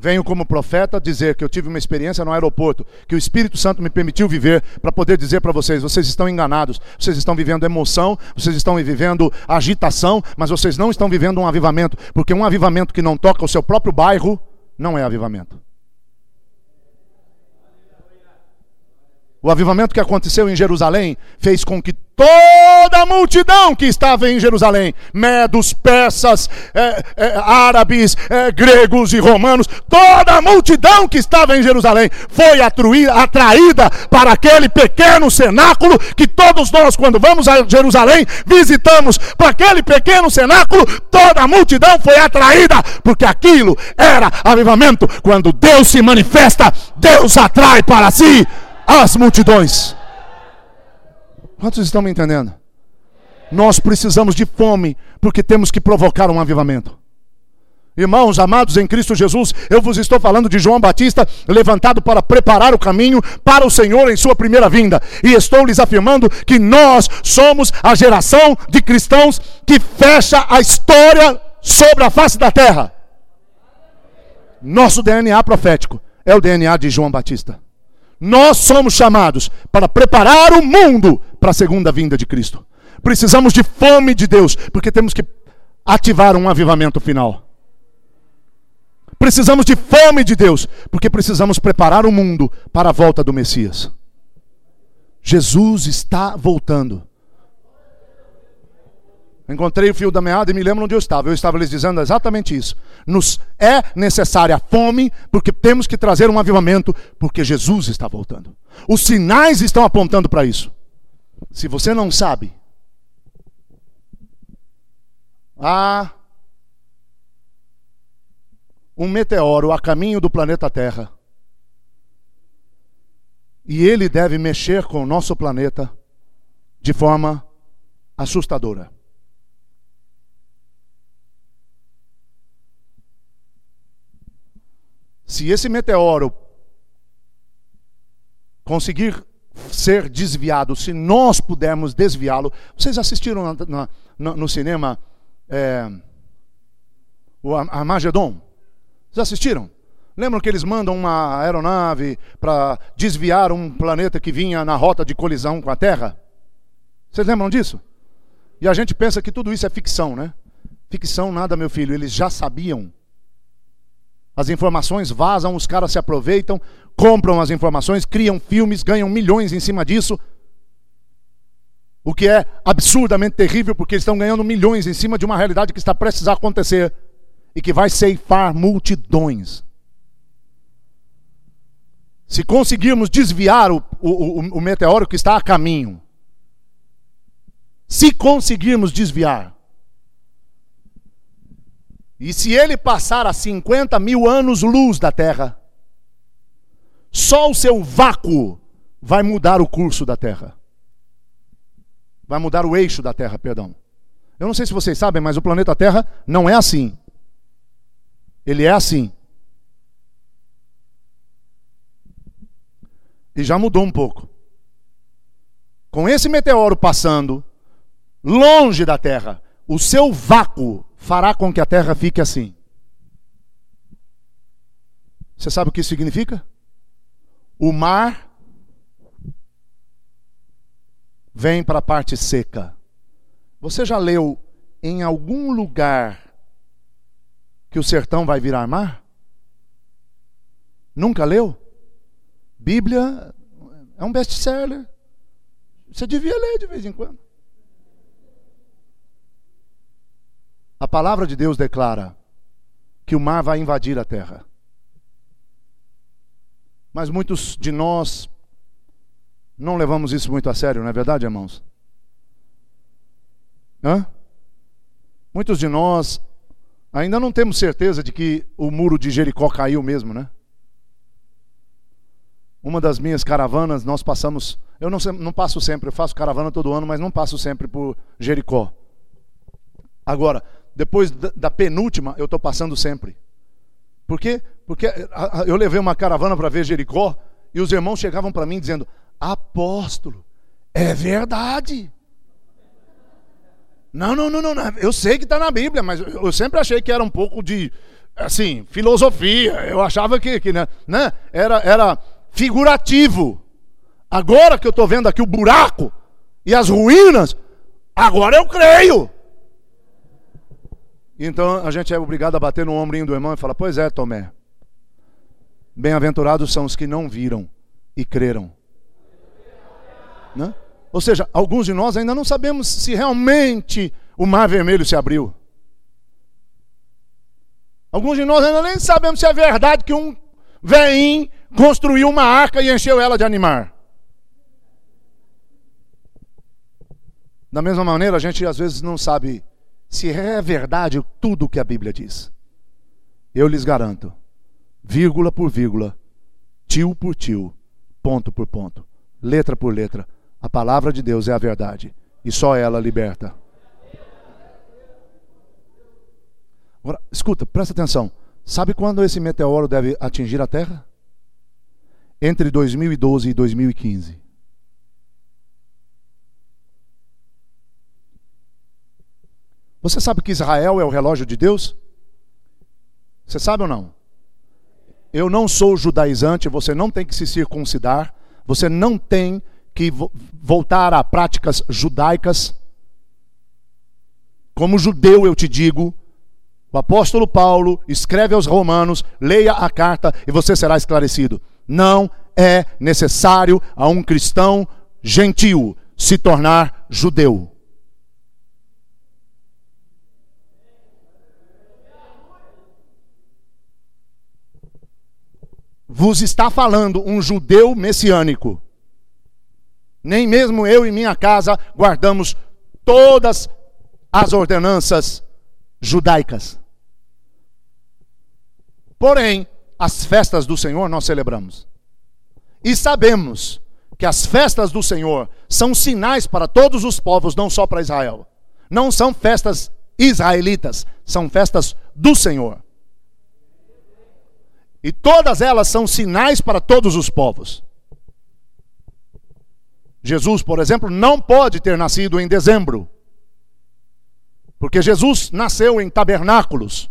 Venho como profeta dizer que eu tive uma experiência no aeroporto, que o Espírito Santo me permitiu viver, para poder dizer para vocês: vocês estão enganados, vocês estão vivendo emoção, vocês estão vivendo agitação, mas vocês não estão vivendo um avivamento, porque um avivamento que não toca o seu próprio bairro não é avivamento. O avivamento que aconteceu em Jerusalém fez com que toda a multidão que estava em Jerusalém, medos, persas, é, é, árabes, é, gregos e romanos, toda a multidão que estava em Jerusalém foi atraída para aquele pequeno cenáculo que todos nós, quando vamos a Jerusalém, visitamos. Para aquele pequeno cenáculo, toda a multidão foi atraída, porque aquilo era avivamento. Quando Deus se manifesta, Deus atrai para si as multidões. Quantos estão me entendendo? Nós precisamos de fome, porque temos que provocar um avivamento. Irmãos amados em Cristo Jesus, eu vos estou falando de João Batista levantado para preparar o caminho para o Senhor em sua primeira vinda. E estou lhes afirmando que nós somos a geração de cristãos que fecha a história sobre a face da terra. Nosso DNA profético é o DNA de João Batista. Nós somos chamados para preparar o mundo para a segunda vinda de Cristo. Precisamos de fome de Deus, porque temos que ativar um avivamento final. Precisamos de fome de Deus, porque precisamos preparar o mundo para a volta do Messias. Jesus está voltando. Encontrei o fio da meada e me lembro onde eu estava. Eu estava lhes dizendo exatamente isso. Nos é necessária fome, porque temos que trazer um avivamento, porque Jesus está voltando. Os sinais estão apontando para isso. Se você não sabe, há um meteoro a caminho do planeta Terra. E ele deve mexer com o nosso planeta de forma assustadora. Se esse meteoro conseguir ser desviado, se nós pudermos desviá-lo. Vocês assistiram na, na, no cinema é, o Armagedon? Vocês assistiram? Lembram que eles mandam uma aeronave para desviar um planeta que vinha na rota de colisão com a Terra? Vocês lembram disso? E a gente pensa que tudo isso é ficção, né? Ficção nada, meu filho, eles já sabiam As informações vazam, os caras se aproveitam, compram as informações, criam filmes, ganham milhões em cima disso. O que é absurdamente terrível, porque eles estão ganhando milhões em cima de uma realidade que está prestes a acontecer e que vai ceifar multidões. Se conseguirmos desviar o, o, o, meteoro que está a caminho, se conseguirmos desviar, e se ele passar a 50 mil anos-luz da Terra, só o seu vácuo vai mudar o curso da Terra. Vai mudar o eixo da Terra, perdão. Eu não sei se vocês sabem, mas o planeta Terra não é assim. Ele é assim. E já mudou um pouco. Com esse meteoro passando longe da Terra, o seu vácuo fará com que a terra fique assim. Você sabe o que isso significa? O mar vem para a parte seca. Você já leu em algum lugar que o sertão vai virar mar? Nunca leu? Bíblia é um best-seller. Você devia ler de vez em quando. A palavra de Deus declara que o mar vai invadir a terra. Mas muitos de nós não levamos isso muito a sério, não é verdade, irmãos? Hã? Muitos de nós ainda não temos certeza de que o muro de Jericó caiu mesmo, né? Uma das minhas caravanas, nós passamos. Eu não, não passo sempre, eu faço caravana todo ano, mas não passo sempre por Jericó. Agora, depois da penúltima, eu estou passando sempre. Por quê? Porque eu levei uma caravana para ver Jericó e os irmãos chegavam para mim dizendo: Apóstolo, é verdade. Não, não, não, não, eu sei que está na Bíblia, mas eu sempre achei que era um pouco de, assim, filosofia. Eu achava que, que né, né era, era figurativo. Agora que eu estou vendo aqui o buraco e as ruínas, agora eu creio. Então a gente é obrigado a bater no ombrinho do irmão e falar: Pois é, Tomé. Bem-aventurados são os que não viram e creram. Né? Ou seja, alguns de nós ainda não sabemos se realmente o mar vermelho se abriu. Alguns de nós ainda nem sabemos se é verdade que um veinho construiu uma arca e encheu ela de animar. Da mesma maneira, a gente às vezes não sabe se é verdade tudo o que a Bíblia diz. Eu lhes garanto, vírgula por vírgula, tio por tio, ponto por ponto, letra por letra, a palavra de Deus é a verdade e só ela liberta. Agora, escuta, presta atenção. Sabe quando esse meteoro deve atingir a Terra? Entre 2012 e 2015. Você sabe que Israel é o relógio de Deus? Você sabe ou não? Eu não sou judaizante, você não tem que se circuncidar, você não tem que voltar a práticas judaicas. Como judeu, eu te digo, o apóstolo Paulo escreve aos Romanos, leia a carta e você será esclarecido. Não é necessário a um cristão gentil se tornar judeu. Vos está falando um judeu messiânico. Nem mesmo eu e minha casa guardamos todas as ordenanças judaicas. Porém, as festas do Senhor nós celebramos. E sabemos que as festas do Senhor são sinais para todos os povos, não só para Israel. Não são festas israelitas, são festas do Senhor. E todas elas são sinais para todos os povos. Jesus, por exemplo, não pode ter nascido em dezembro. Porque Jesus nasceu em tabernáculos.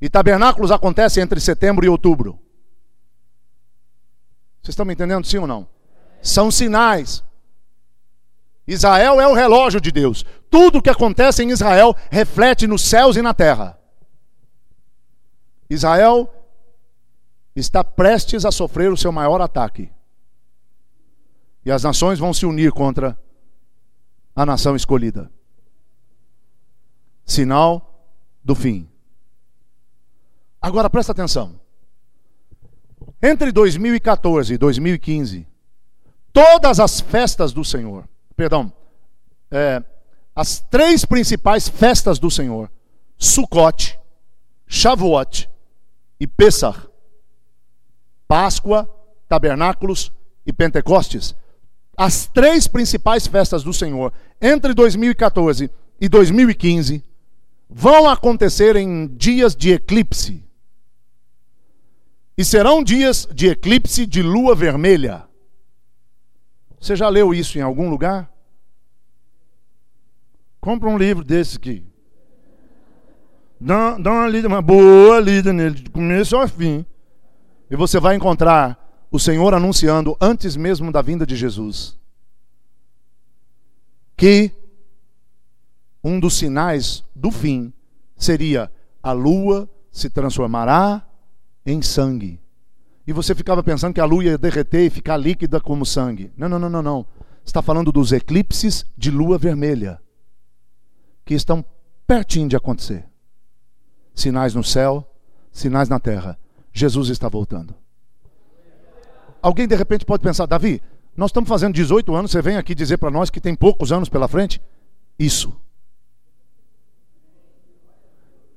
E tabernáculos acontece entre setembro e outubro. Vocês estão me entendendo, sim ou não? São sinais. Israel é o relógio de Deus. Tudo o que acontece em Israel reflete nos céus e na terra. Israel está prestes a sofrer o seu maior ataque. E as nações vão se unir contra a nação escolhida. Sinal do fim. Agora presta atenção. Entre 2014 e 2015, todas as festas do Senhor, perdão, é, as três principais festas do Senhor, Sukkot, Shavuot e Pesach, Páscoa, Tabernáculos e Pentecostes, as três principais festas do Senhor entre 2014 e 2015 vão acontecer em dias de eclipse. E serão dias de eclipse de lua vermelha. Você já leu isso em algum lugar? Compra um livro desse aqui. Dá, dá uma lida, uma boa lida nele, de começo ao fim. E você vai encontrar o Senhor anunciando antes mesmo da vinda de Jesus que um dos sinais do fim seria a lua se transformará em sangue. E você ficava pensando que a lua ia derreter e ficar líquida como sangue. Não, não, não, não, não. Está falando dos eclipses de lua vermelha que estão pertinho de acontecer. Sinais no céu, sinais na terra. Jesus está voltando. Alguém de repente pode pensar, Davi, nós estamos fazendo 18 anos, você vem aqui dizer para nós que tem poucos anos pela frente? Isso.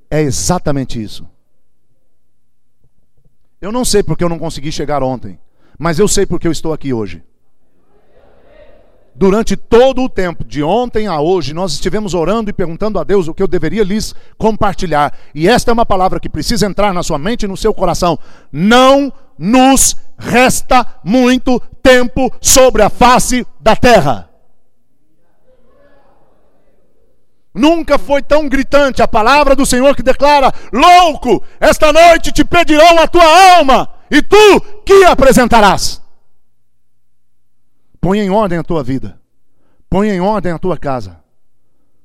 É exatamente isso. Eu não sei porque eu não consegui chegar ontem, mas eu sei porque eu estou aqui hoje. Durante todo o tempo, de ontem a hoje, nós estivemos orando e perguntando a Deus o que eu deveria lhes compartilhar. E esta é uma palavra que precisa entrar na sua mente e no seu coração. Não nos resta muito tempo sobre a face da terra. Nunca foi tão gritante a palavra do Senhor que declara: Louco, esta noite te pedirão a tua alma, e tu que apresentarás? Põe em ordem a tua vida, põe em ordem a tua casa,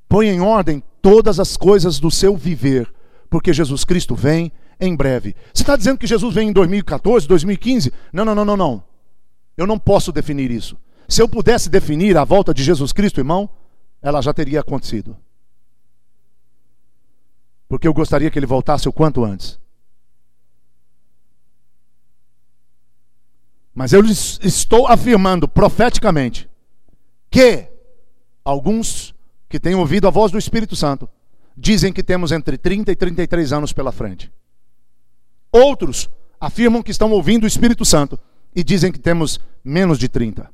põe em ordem todas as coisas do seu viver, porque Jesus Cristo vem em breve. Você está dizendo que Jesus vem em 2014, 2015? Não, não, não, não, não. Eu não posso definir isso. Se eu pudesse definir a volta de Jesus Cristo, irmão, ela já teria acontecido. Porque eu gostaria que ele voltasse o quanto antes. Mas eu estou afirmando profeticamente que alguns que têm ouvido a voz do Espírito Santo dizem que temos entre 30 e 33 anos pela frente. Outros afirmam que estão ouvindo o Espírito Santo e dizem que temos menos de 30.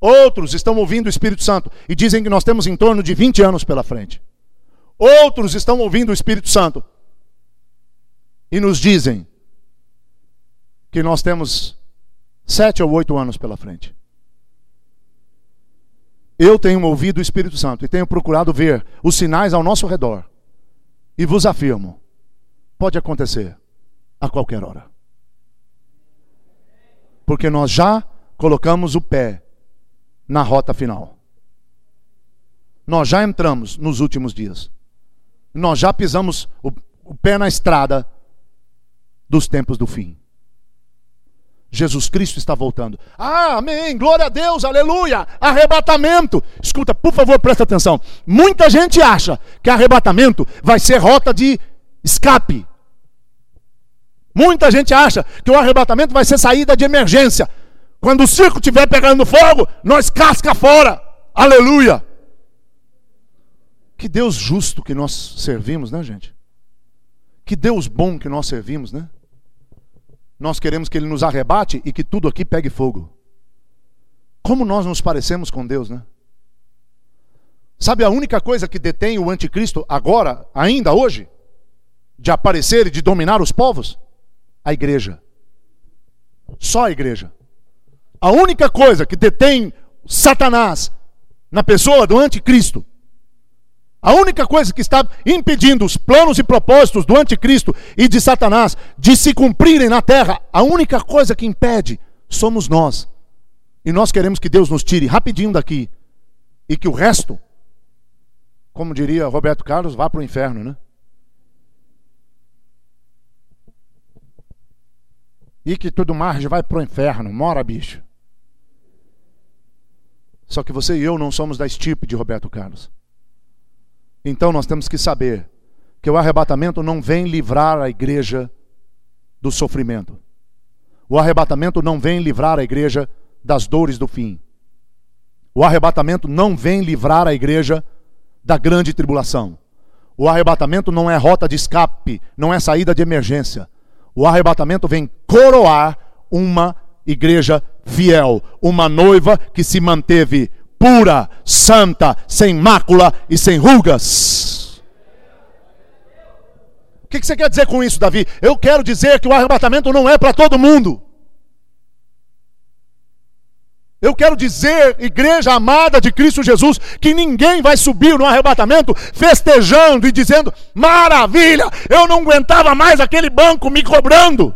Outros estão ouvindo o Espírito Santo e dizem que nós temos em torno de 20 anos pela frente. Outros estão ouvindo o Espírito Santo e nos dizem que nós temos sete ou oito anos pela frente. Eu tenho ouvido o Espírito Santo e tenho procurado ver os sinais ao nosso redor. E vos afirmo: pode acontecer a qualquer hora. Porque nós já colocamos o pé na rota final. Nós já entramos nos últimos dias. Nós já pisamos o, o pé na estrada dos tempos do fim. Jesus Cristo está voltando. Ah, amém, glória a Deus, aleluia, arrebatamento. Escuta, por favor, presta atenção. Muita gente acha que arrebatamento vai ser rota de escape. Muita gente acha que o arrebatamento vai ser saída de emergência. Quando o circo estiver pegando fogo, nós casca fora. Aleluia. Que Deus justo que nós servimos, né, gente? Que Deus bom que nós servimos, né? Nós queremos que Ele nos arrebate e que tudo aqui pegue fogo. Como nós nos parecemos com Deus, né? Sabe a única coisa que detém o anticristo agora, ainda hoje? De aparecer e de dominar os povos? A igreja. Só a igreja. A única coisa que detém Satanás na pessoa do anticristo, a única coisa que está impedindo os planos e propósitos do anticristo e de Satanás de se cumprirem na terra, a única coisa que impede somos nós. E nós queremos que Deus nos tire rapidinho daqui e que o resto, como diria Roberto Carlos, vá para o inferno, né? E que tudo mais vai pro inferno. Mora, bicho. Só que você e eu não somos da estipe de Roberto Carlos. Então nós temos que saber que o arrebatamento não vem livrar a igreja do sofrimento. O arrebatamento não vem livrar a igreja das dores do fim. O arrebatamento não vem livrar a igreja da grande tribulação. O arrebatamento não é rota de escape, não é saída de emergência. O arrebatamento vem coroar uma igreja fiel, uma noiva que se manteve pura, santa, sem mácula e sem rugas. O que você quer dizer com isso, Davi? Eu quero dizer que o arrebatamento não é para todo mundo. Eu quero dizer, igreja amada de Cristo Jesus, que ninguém vai subir no arrebatamento festejando e dizendo: maravilha, eu não aguentava mais aquele banco me cobrando.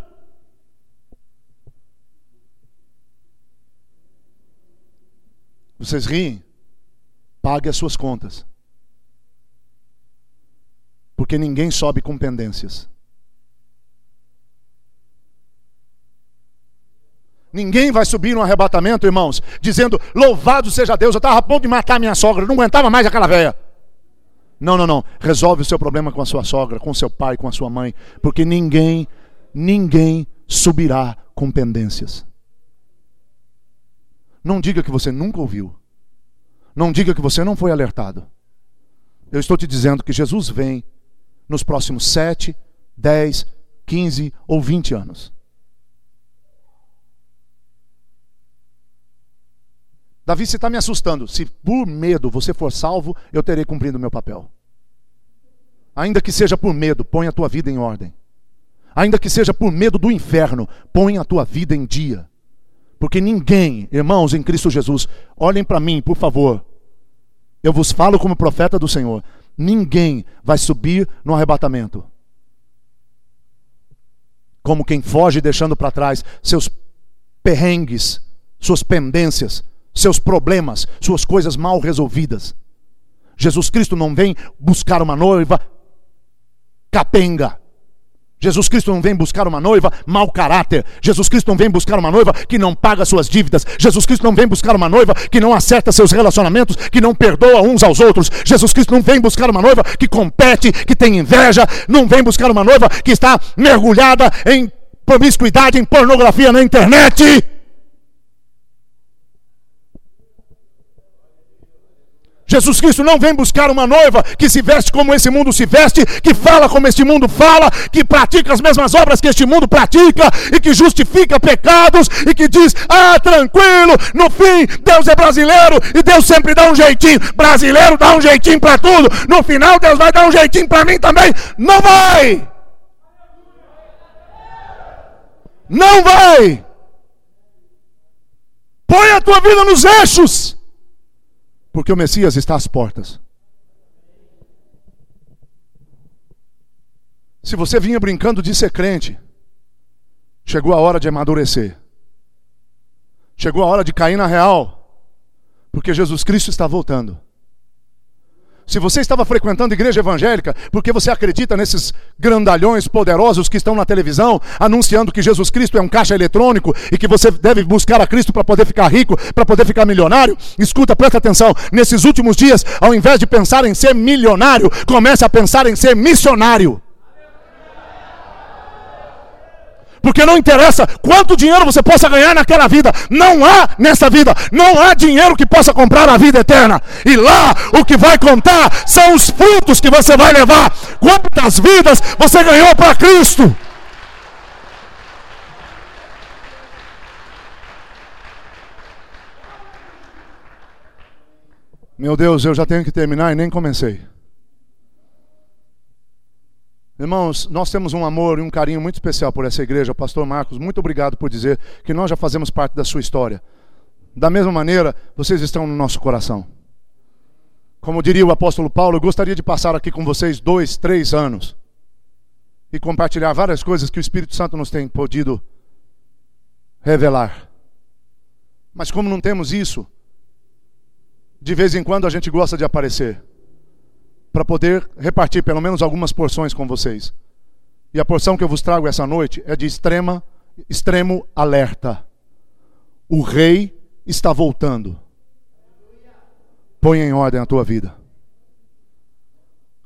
Vocês riem? Pague as suas contas. Porque ninguém sobe com pendências. Ninguém vai subir no arrebatamento, irmãos, dizendo: Louvado seja Deus, eu estava a ponto de matar minha sogra, não aguentava mais aquela velha. Não, não, não. Resolve o seu problema com a sua sogra, com seu pai, com a sua mãe, porque ninguém, ninguém subirá com pendências. Não diga que você nunca ouviu. Não diga que você não foi alertado. Eu estou te dizendo que Jesus vem nos próximos 7, 10, 15 ou 20 anos. Davi, você está me assustando. Se por medo você for salvo, eu terei cumprido o meu papel. Ainda que seja por medo, põe a tua vida em ordem. Ainda que seja por medo do inferno, põe a tua vida em dia. Porque ninguém, irmãos em Cristo Jesus, olhem para mim, por favor. Eu vos falo como profeta do Senhor. Ninguém vai subir no arrebatamento. Como quem foge deixando para trás seus perrengues, suas pendências, seus problemas, suas coisas mal resolvidas. Jesus Cristo não vem buscar uma noiva capenga. Jesus Cristo não vem buscar uma noiva mau caráter. Jesus Cristo não vem buscar uma noiva que não paga suas dívidas. Jesus Cristo não vem buscar uma noiva que não acerta seus relacionamentos, que não perdoa uns aos outros. Jesus Cristo não vem buscar uma noiva que compete, que tem inveja. Não vem buscar uma noiva que está mergulhada em promiscuidade, em pornografia na internet. Jesus Cristo não vem buscar uma noiva que se veste como esse mundo se veste, que fala como este mundo fala, que pratica as mesmas obras que este mundo pratica e que justifica pecados e que diz: "Ah, tranquilo, no fim Deus é brasileiro e Deus sempre dá um jeitinho. Brasileiro dá um jeitinho para tudo. No final Deus vai dar um jeitinho para mim também". Não vai! Não vai! Põe a tua vida nos eixos. Porque o Messias está às portas. Se você vinha brincando de ser crente, chegou a hora de amadurecer. Chegou a hora de cair na real. Porque Jesus Cristo está voltando. Se você estava frequentando igreja evangélica, porque você acredita nesses grandalhões poderosos que estão na televisão, anunciando que Jesus Cristo é um caixa eletrônico e que você deve buscar a Cristo para poder ficar rico, para poder ficar milionário, escuta, presta atenção. Nesses últimos dias, ao invés de pensar em ser milionário, comece a pensar em ser missionário. Porque não interessa quanto dinheiro você possa ganhar naquela vida, não há nessa vida, não há dinheiro que possa comprar a vida eterna. E lá o que vai contar são os frutos que você vai levar. Quantas vidas você ganhou para Cristo? Meu Deus, eu já tenho que terminar e nem comecei. Irmãos, nós temos um amor e um carinho muito especial por essa igreja. Pastor Marcos, muito obrigado por dizer que nós já fazemos parte da sua história. Da mesma maneira, vocês estão no nosso coração. Como diria o apóstolo Paulo, eu gostaria de passar aqui com vocês dois, três anos e compartilhar várias coisas que o Espírito Santo nos tem podido revelar. Mas como não temos isso, de vez em quando a gente gosta de aparecer para poder repartir pelo menos algumas porções com vocês. E a porção que eu vos trago essa noite é de extrema extremo alerta. O rei está voltando. Põe em ordem a tua vida.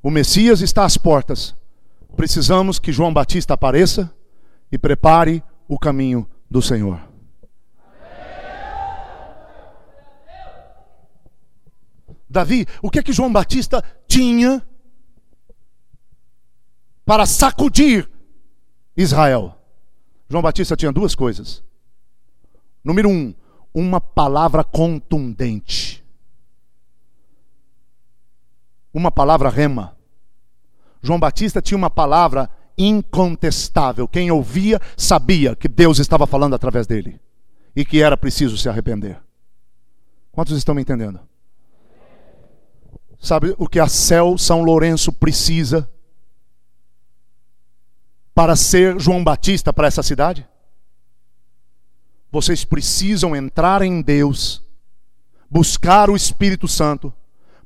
O Messias está às portas. Precisamos que João Batista apareça e prepare o caminho do Senhor. Davi, o que é que João Batista tinha para sacudir Israel? João Batista tinha duas coisas. Número um, uma palavra contundente. Uma palavra rema. João Batista tinha uma palavra incontestável. Quem ouvia sabia que Deus estava falando através dele e que era preciso se arrepender. Quantos estão me entendendo? Sabe o que a Céu São Lourenço precisa para ser João Batista para essa cidade? Vocês precisam entrar em Deus, buscar o Espírito Santo,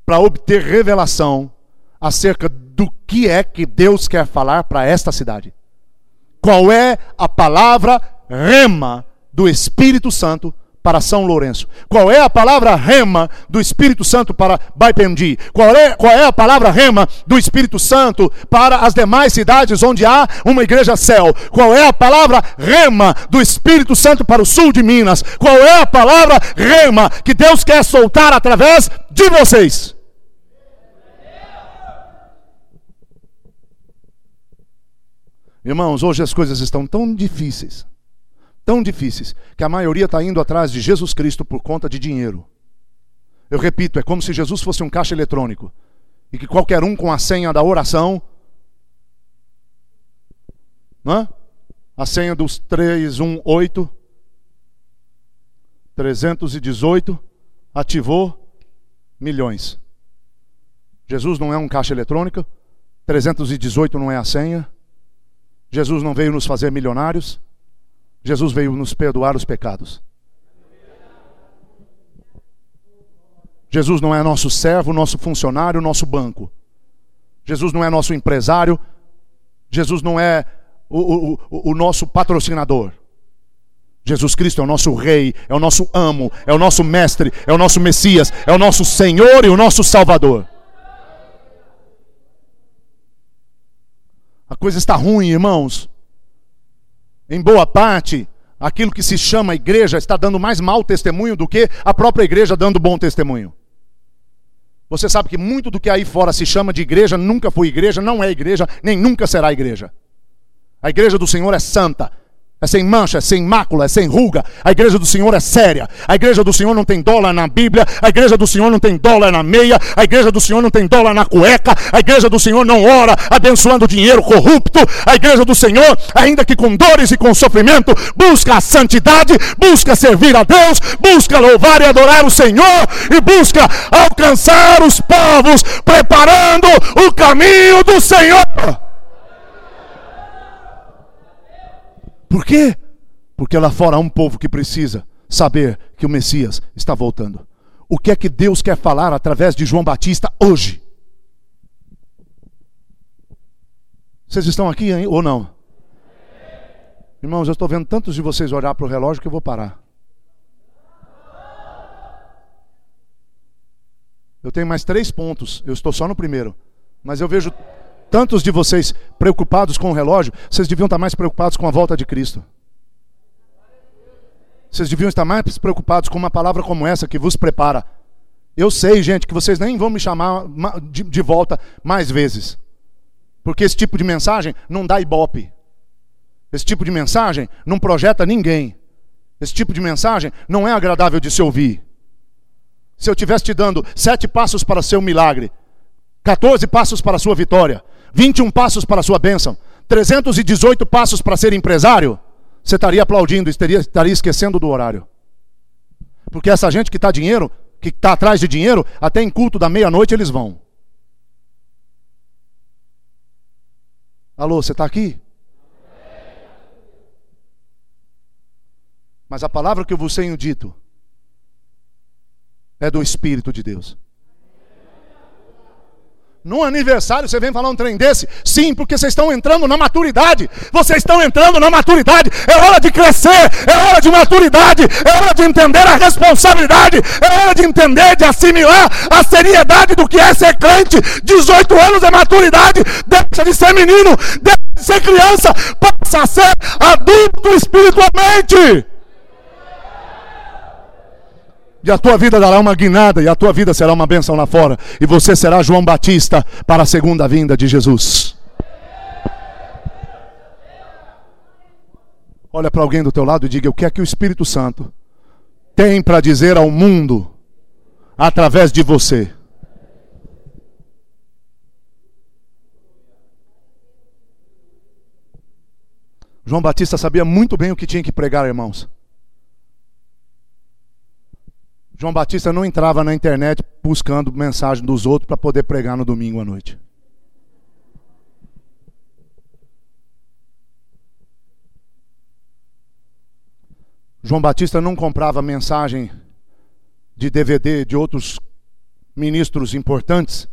para obter revelação acerca do que é que Deus quer falar para esta cidade. Qual é a palavra rema do Espírito Santo para São Lourenço? Qual é a palavra rema do Espírito Santo para Baipendi? Qual é, qual é a palavra rema do Espírito Santo para as demais cidades onde há uma igreja céu? Qual é a palavra rema do Espírito Santo para o sul de Minas? Qual é a palavra rema que Deus quer soltar através de vocês? Irmãos, hoje as coisas estão tão difíceis tão difíceis que a maioria está indo atrás de Jesus Cristo por conta de dinheiro. Eu repito, é como se Jesus fosse um caixa eletrônico e que qualquer um com a senha da oração, né? a senha dos 318, 318, ativou milhões. Jesus não é um caixa eletrônico, 318 não é a senha. Jesus não veio nos fazer milionários. Jesus veio nos perdoar os pecados. Jesus não é nosso servo, nosso funcionário, nosso banco. Jesus não é nosso empresário. Jesus não é o, o, o nosso patrocinador. Jesus Cristo é o nosso Rei, é o nosso amo, é o nosso Mestre, é o nosso Messias, é o nosso Senhor e o nosso Salvador. A coisa está ruim, irmãos. Em boa parte, aquilo que se chama igreja está dando mais mau testemunho do que a própria igreja dando bom testemunho. Você sabe que muito do que aí fora se chama de igreja nunca foi igreja, não é igreja, nem nunca será igreja. A igreja do Senhor é santa, é sem mancha, é sem mácula, é sem ruga. A igreja do Senhor é séria. A igreja do Senhor não tem dólar na Bíblia. A igreja do Senhor não tem dólar na meia. A igreja do Senhor não tem dólar na cueca. A igreja do Senhor não ora abençoando dinheiro corrupto. A igreja do Senhor, ainda que com dores e com sofrimento, busca a santidade, busca servir a Deus, busca louvar e adorar o Senhor e busca alcançar os povos, preparando o caminho do Senhor. Por quê? Porque lá fora há um povo que precisa saber que o Messias está voltando. O que é que Deus quer falar através de João Batista hoje? Vocês estão aqui hein, ou não? Irmãos, eu estou vendo tantos de vocês olhar para o relógio que eu vou parar. Eu tenho mais três pontos, eu estou só no primeiro. Mas eu vejo Tantos de vocês preocupados com o relógio, vocês deviam estar mais preocupados com a volta de Cristo. Vocês deviam estar mais preocupados com uma palavra como essa que vos prepara. Eu sei, gente, que vocês nem vão me chamar de, volta mais vezes. Porque esse tipo de mensagem não dá ibope. Esse tipo de mensagem não projeta ninguém. Esse tipo de mensagem não é agradável de se ouvir. Se eu estivesse te dando sete passos para seu milagre, 14 passos para a sua vitória, 21 passos para a sua bênção, 318 passos para ser empresário, você estaria aplaudindo, estaria, estaria esquecendo do horário. Porque essa gente que está dinheiro, que está atrás de dinheiro, até em culto da meia-noite eles vão. Alô, você está aqui? Mas a palavra que eu vos tenho dito é do Espírito de Deus. No aniversário você vem falar um trem desse? Sim, porque vocês estão entrando na maturidade. Vocês estão entrando na maturidade. É hora de crescer, é hora de maturidade, é hora de entender a responsabilidade, é hora de entender, de assimilar a seriedade do que é ser crente. 18 anos é maturidade, deixa de ser menino, deixa de ser criança, passa a ser adulto espiritualmente e a tua vida dará uma guinada, e a tua vida será uma bênção lá fora, e você será João Batista para a segunda vinda de Jesus. Olha para alguém do teu lado e diga: o que é que o Espírito Santo tem para dizer ao mundo através de você? João Batista sabia muito bem o que tinha que pregar, irmãos. João Batista não entrava na internet buscando mensagem dos outros para poder pregar no domingo à noite. João Batista não comprava mensagem de DVD de outros ministros importantes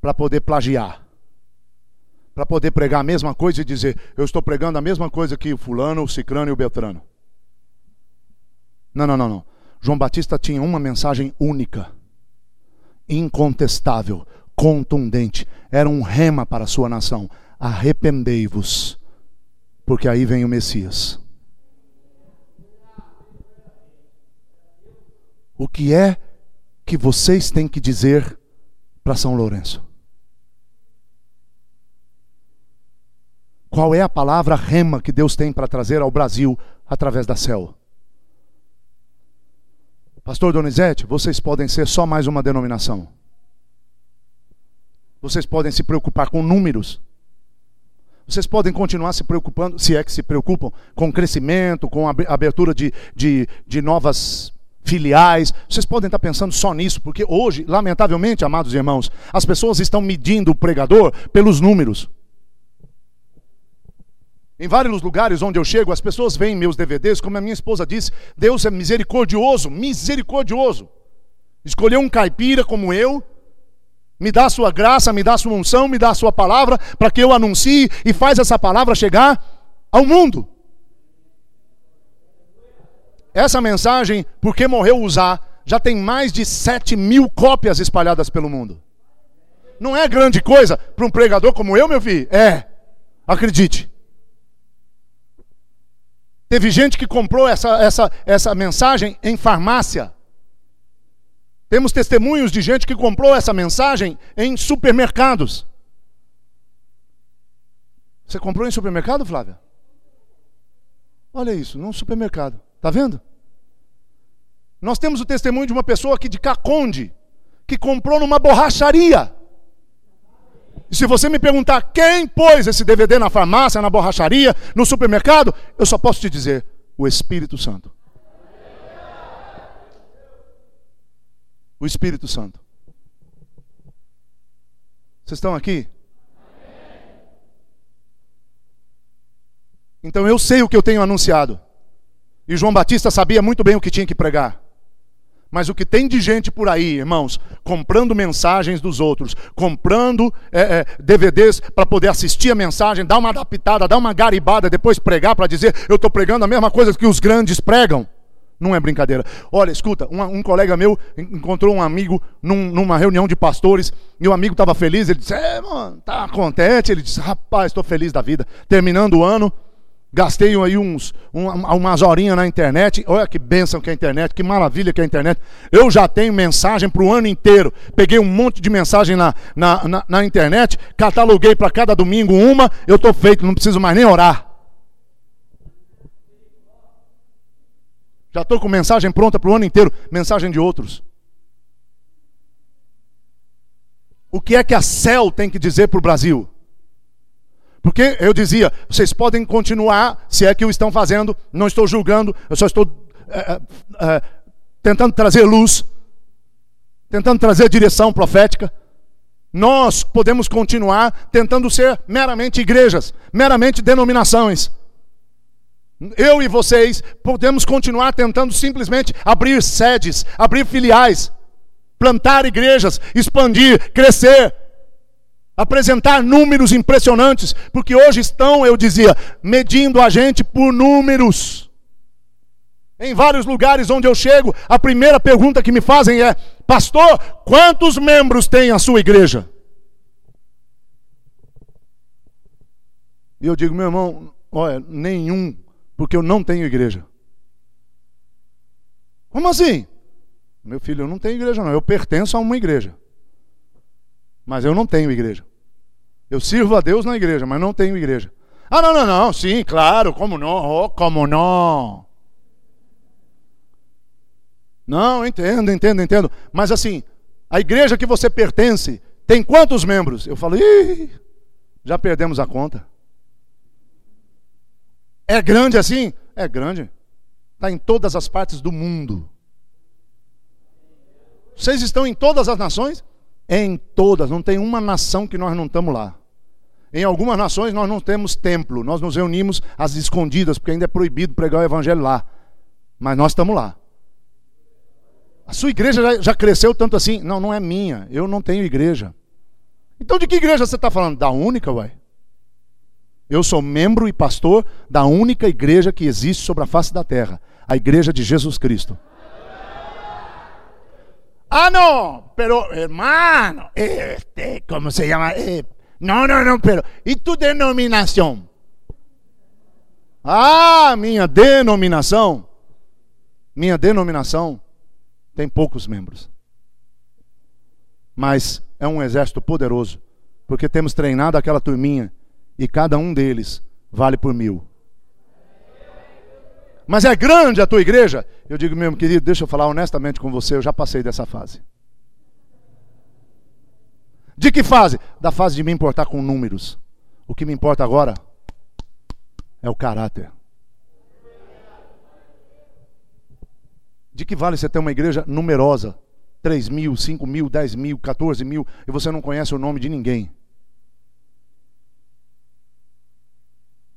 para poder plagiar. Para poder pregar a mesma coisa e dizer, eu estou pregando a mesma coisa que o fulano, o cicrano e o beltrano. Não, não, não, não. João Batista tinha uma mensagem única, incontestável, contundente. Era um rema para a sua nação: arrependei-vos, porque aí vem o Messias. O que é que vocês têm que dizer para São Lourenço? Qual é a palavra rema que Deus tem para trazer ao Brasil através da céu? Pastor Donizete, vocês podem ser só mais uma denominação. Vocês podem se preocupar com números. Vocês podem continuar se preocupando, se é que se preocupam, com crescimento, com abertura de, de, de novas filiais. Vocês podem estar pensando só nisso, porque hoje, lamentavelmente, amados irmãos, as pessoas estão medindo o pregador pelos números. Em vários lugares onde eu chego, as pessoas veem meus DVDs, como a minha esposa disse, Deus é misericordioso, misericordioso. Escolheu um caipira como eu, me dá a sua graça, me dá a sua unção, me dá a sua palavra, para que eu anuncie e faz essa palavra chegar ao mundo. Essa mensagem, porque morreu usar, já tem mais de 7 mil cópias espalhadas pelo mundo. Não é grande coisa para um pregador como eu, meu filho? É, acredite. Teve gente que comprou essa, essa, essa mensagem em farmácia. Temos testemunhos de gente que comprou essa mensagem em supermercados. Você comprou em supermercado, Flávia? Olha isso, num supermercado. Está vendo? Nós temos o testemunho de uma pessoa aqui de Caconde, que comprou numa borracharia. E se você me perguntar quem pôs esse DVD na farmácia, na borracharia, no supermercado, eu só posso te dizer: o Espírito Santo. O Espírito Santo. Vocês estão aqui? Então eu sei o que eu tenho anunciado. E João Batista sabia muito bem o que tinha que pregar. Mas o que tem de gente por aí, irmãos, comprando mensagens dos outros, comprando é, é, DVDs para poder assistir a mensagem, dar uma adaptada, dar uma garibada, depois pregar para dizer eu estou pregando a mesma coisa que os grandes pregam. Não é brincadeira. Olha, escuta, um, um colega meu encontrou um amigo num, numa reunião de pastores, e o amigo estava feliz, ele disse, é, mano, tá contente? Ele disse, rapaz, estou feliz da vida. Terminando o ano, Gastei aí uns, um, umas horinhas na internet. Olha que bênção que é a internet, que maravilha que é a internet. Eu já tenho mensagem para o ano inteiro. Peguei um monte de mensagem na, na, na, na internet, cataloguei para cada domingo uma. Eu estou feito, não preciso mais nem orar. Já estou com mensagem pronta para o ano inteiro mensagem de outros. O que é que a CEL tem que dizer para o Brasil? Porque eu dizia, vocês podem continuar, se é que o estão fazendo, não estou julgando, eu só estou é, é, tentando trazer luz, tentando trazer direção profética. Nós podemos continuar tentando ser meramente igrejas, meramente denominações. Eu e vocês podemos continuar tentando simplesmente abrir sedes, abrir filiais, plantar igrejas, expandir, crescer apresentar números impressionantes, porque hoje estão, eu dizia, medindo a gente por números. Em vários lugares onde eu chego, a primeira pergunta que me fazem é: Pastor, quantos membros tem a sua igreja? E eu digo, meu irmão, olha, nenhum, porque eu não tenho igreja. Como assim? Meu filho, eu não tenho igreja, não. Eu pertenço a uma igreja. Mas eu não tenho igreja. Eu sirvo a Deus na igreja, mas não tenho igreja. Ah, não, não, não. Sim, claro, como não? Oh, como não? Não, entendo, entendo, entendo. Mas assim, a igreja que você pertence tem quantos membros? Eu falo, Ih, já perdemos a conta. É grande assim? É grande. Está em todas as partes do mundo. Vocês estão em todas as nações? Em todas. Não tem uma nação que nós não estamos lá. Em algumas nações nós não temos templo. Nós nos reunimos às escondidas, porque ainda é proibido pregar o evangelho lá. Mas nós estamos lá. A sua igreja já, cresceu tanto assim? Não, não é minha. Eu não tenho igreja. Então de que igreja você está falando? Da única, uai. Eu sou membro e pastor da única igreja que existe sobre a face da terra, a igreja de Jesus Cristo. Ah, no, pero hermano, este, ¿cómo se llama? Eh, no, no, no, pero ¿y tu denominação? Ah, minha denominação. Minha denominação tem poucos membros. Mas é um exército poderoso, porque temos treinado aquela turminha e cada um deles vale por mil. Mas é grande a tua igreja? Eu digo, meu querido, deixa eu falar honestamente com você, eu já passei dessa fase. De que fase? Da fase de me importar com números. O que me importa agora é o caráter. De que vale você ter uma igreja numerosa? 3 mil, 5 mil, 10 mil, 14 mil, e você não conhece o nome de ninguém.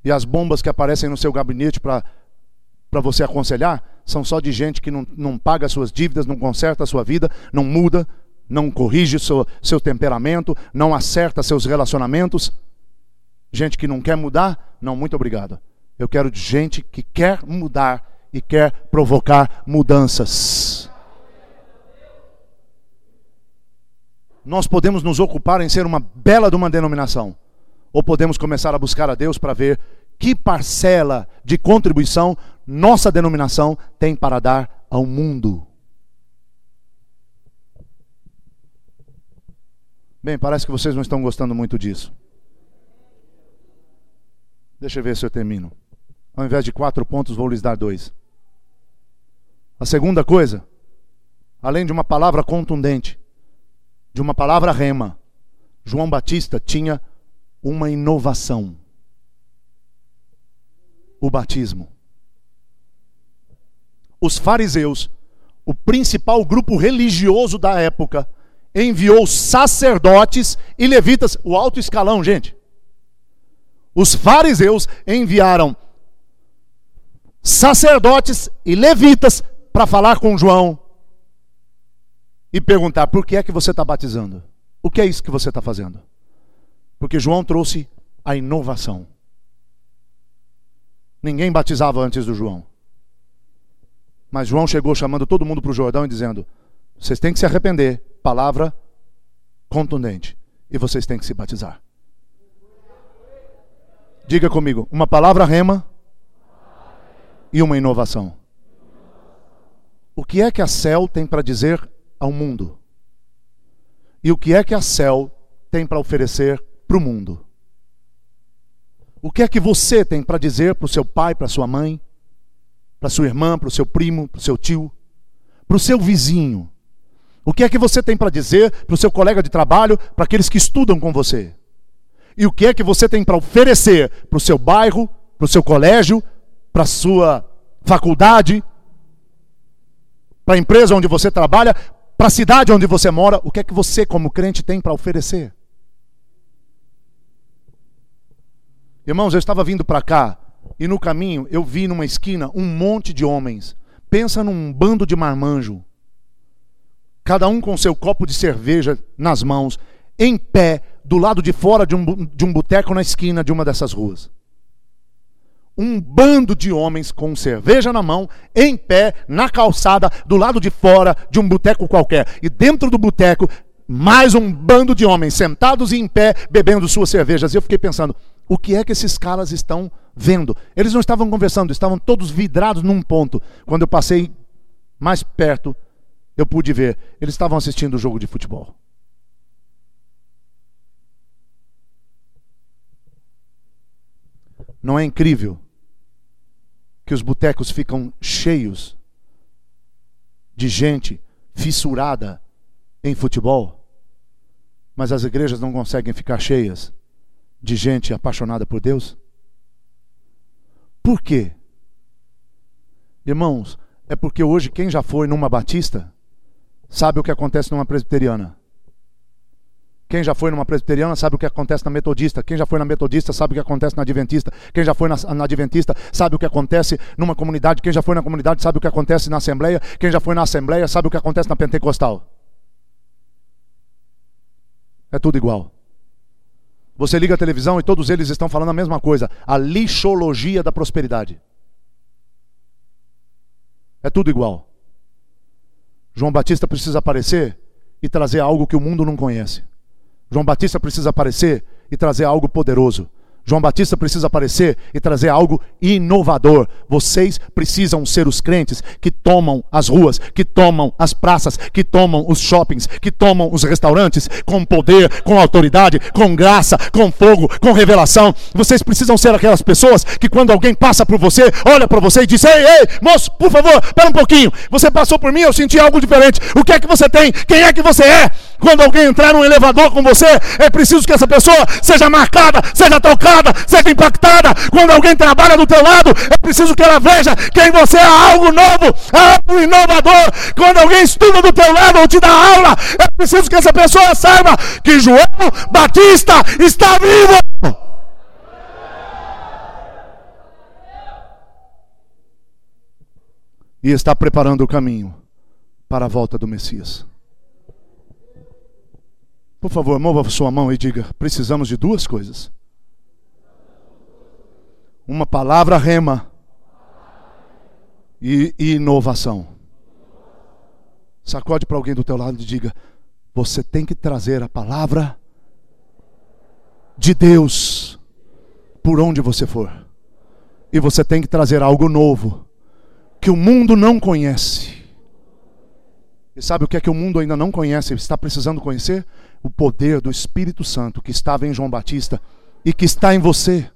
E as bombas que aparecem no seu gabinete para você aconselhar são só de gente que não, não paga suas dívidas, não conserta a sua vida, não muda, não corrige seu, seu temperamento, não acerta seus relacionamentos. Gente que não quer mudar, não, muito obrigado. Eu quero gente que quer mudar e quer provocar mudanças. Nós podemos nos ocupar em ser uma bela de uma denominação ou podemos começar a buscar a Deus para ver que parcela de contribuição nossa denominação tem para dar ao mundo. Bem, parece que vocês não estão gostando muito disso. Deixa eu ver se eu termino. Ao invés de quatro pontos, vou lhes dar dois. A segunda coisa, além de uma palavra contundente, de uma palavra rema, João Batista tinha uma inovação: o batismo. Os fariseus, o principal grupo religioso da época, enviou sacerdotes e levitas, o alto escalão, gente. Os fariseus enviaram sacerdotes e levitas para falar com João e perguntar: por que é que você está batizando? O que é isso que você está fazendo? Porque João trouxe a inovação. Ninguém batizava antes do João. Mas João chegou chamando todo mundo para o Jordão e dizendo: vocês têm que se arrepender. Palavra contundente. E vocês têm que se batizar. Diga comigo: uma palavra rema e uma inovação. O que é que a céu tem para dizer ao mundo? E o que é que a céu tem para oferecer para o mundo. O que é que você tem para dizer para o seu pai, para sua mãe, para sua irmã, para o seu primo, para o seu tio, para o seu vizinho? O que é que você tem para dizer para o seu colega de trabalho, para aqueles que estudam com você? E o que é que você tem para oferecer para o seu bairro, para o seu colégio, para a sua faculdade, para a empresa onde você trabalha, para a cidade onde você mora? O que é que você, como crente, tem para oferecer? Irmãos, eu estava vindo para cá e no caminho eu vi numa esquina um monte de homens. Pensa num bando de marmanjo. Cada um com seu copo de cerveja nas mãos. em pé do lado de fora de um, de um boteco na esquina de uma dessas ruas. Um bando de homens com cerveja na mão, em pé, na calçada, do lado de fora de um boteco qualquer. E dentro do boteco, mais um bando de homens sentados e em pé, bebendo suas cervejas. E eu fiquei pensando, o que é que esses caras estão vendo? Eles não estavam conversando, estavam todos vidrados num ponto. Quando eu passei mais perto, eu pude ver. Eles estavam assistindo o jogo de futebol. Não é incrível que os botecos ficam cheios de gente fissurada em futebol, mas as igrejas não conseguem ficar cheias de gente apaixonada por Deus? Por quê? Irmãos, é porque hoje quem já foi numa batista sabe o que acontece numa presbiteriana. Quem já foi numa presbiteriana sabe o que acontece na metodista. Quem já foi na metodista sabe o que acontece na adventista. Quem já foi na, na, adventista sabe o que acontece numa comunidade. Quem já foi na comunidade sabe o que acontece na assembleia. Quem já foi na assembleia sabe o que acontece na pentecostal. É tudo igual. Você liga a televisão e todos eles estão falando a mesma coisa: a lixologia da prosperidade. É tudo igual. João Batista precisa aparecer e trazer algo que o mundo não conhece. João Batista precisa aparecer e trazer algo poderoso. João Batista precisa aparecer e trazer algo inovador. Vocês precisam ser os crentes que tomam as ruas, que tomam as praças, que tomam os shoppings, que tomam os restaurantes com poder, com autoridade, com graça, com fogo, com revelação. Vocês precisam ser aquelas pessoas que quando alguém passa por você, olha para você e diz: "Ei, ei, moço, por favor, espera um pouquinho. Você passou por mim, eu senti algo diferente. O que é que você tem? Quem é que você é?" Quando alguém entrar num elevador com você, é preciso que essa pessoa seja marcada, seja tocada, seja impactada. Quando alguém trabalha do teu lado, é preciso que ela veja que em você há algo novo, há algo inovador. Quando alguém estuda do teu lado ou te dá aula, é preciso que essa pessoa saiba que João Batista está vivo. E está preparando o caminho para a volta do Messias. Por favor, mova sua mão e diga: precisamos de duas coisas. Uma palavra rema e, inovação. Sacode para alguém do teu lado e diga: você tem que trazer a palavra de Deus por onde você for. E você tem que trazer algo novo que o mundo não conhece. E sabe o que é que o mundo ainda não conhece, está precisando conhecer? O poder do Espírito Santo que estava em João Batista e que está em você.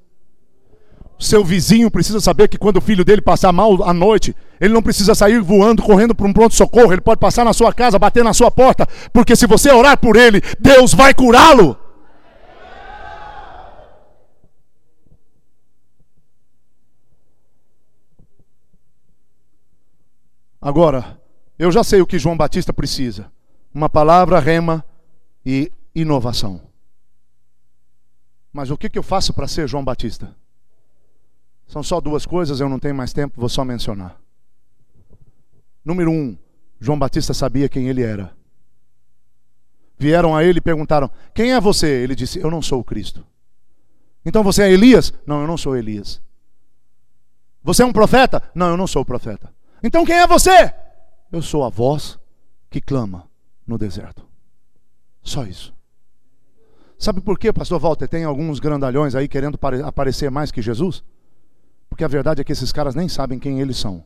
Seu vizinho precisa saber que quando o filho dele passar mal à noite, ele não precisa sair voando, correndo para um pronto-socorro, ele pode passar na sua casa, bater na sua porta, porque se você orar por ele, Deus vai curá-lo. Agora, eu já sei o que João Batista precisa: uma palavra rema e inovação. Mas o que, que eu faço para ser João Batista? São só duas coisas, eu não tenho mais tempo, vou só mencionar. Número um, João Batista sabia quem ele era. Vieram a ele e perguntaram: Quem é você? Ele disse: Eu não sou o Cristo. Então você é Elias? Não, eu não sou Elias. Você é um profeta? Não, eu não sou o profeta. Então quem é você? Eu sou a voz que clama no deserto. Só isso. Sabe por quê, pastor Walter? Tem alguns grandalhões aí querendo aparecer mais que Jesus? Porque a verdade é que esses caras nem sabem quem eles são.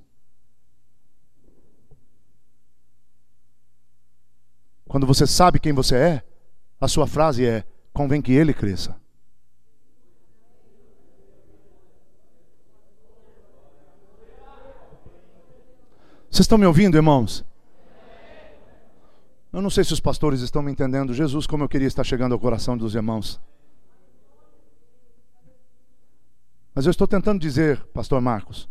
Quando você sabe quem você é, a sua frase é: convém que ele cresça. Vocês estão me ouvindo, irmãos? Eu não sei se os pastores estão me entendendo. Jesus, como eu queria estar chegando ao coração dos irmãos. Mas eu estou tentando dizer, pastor Marcos,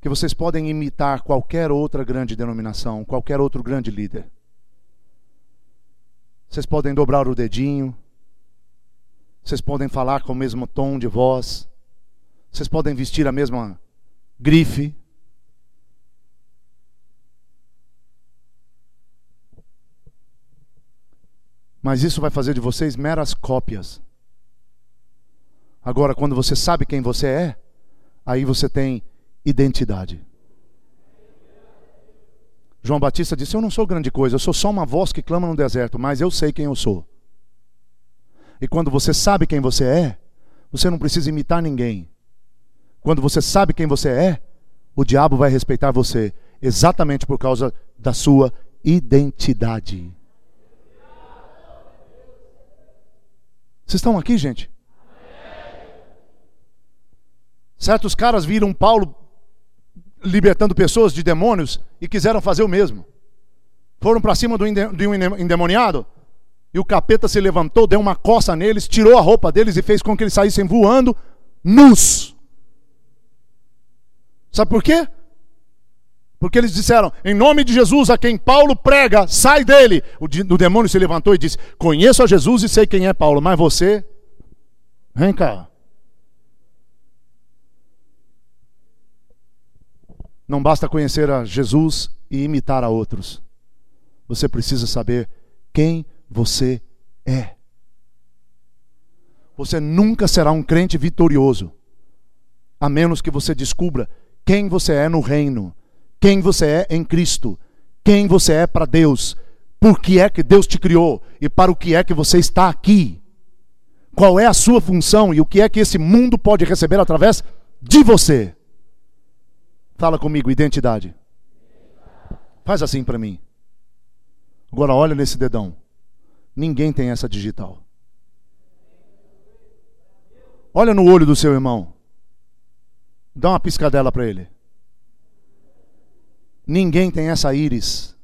que vocês podem imitar qualquer outra grande denominação, qualquer outro grande líder. Vocês podem dobrar o dedinho, vocês podem falar com o mesmo tom de voz, vocês podem vestir a mesma grife, Mas isso vai fazer de vocês meras cópias. Agora, quando você sabe quem você é, aí você tem identidade. João Batista disse: Eu não sou grande coisa, eu sou só uma voz que clama no deserto, mas eu sei quem eu sou. E quando você sabe quem você é, você não precisa imitar ninguém. Quando você sabe quem você é, o diabo vai respeitar você exatamente por causa da sua identidade. Vocês estão aqui, gente? Certos caras viram Paulo libertando pessoas de demônios e quiseram fazer o mesmo. Foram para cima de um endemoniado e o capeta se levantou, deu uma coça neles, tirou a roupa deles e fez com que eles saíssem voando nus. Sabe por quê? Porque eles disseram, em nome de Jesus, a quem Paulo prega, sai dele. O, o demônio se levantou e disse: Conheço a Jesus e sei quem é Paulo, mas você, vem cá. Não basta conhecer a Jesus e imitar a outros. Você precisa saber quem você é. Você nunca será um crente vitorioso, a menos que você descubra quem você é no reino quem você é em Cristo, quem você é para Deus, por que é que Deus te criou e para o que é que você está aqui. Qual é a sua função e o que é que esse mundo pode receber através de você. Fala comigo, identidade. Faz assim para mim. Agora olha nesse dedão. Ninguém tem essa digital. Olha no olho do seu irmão. Dá uma piscadela para ele. Ninguém tem essa íris.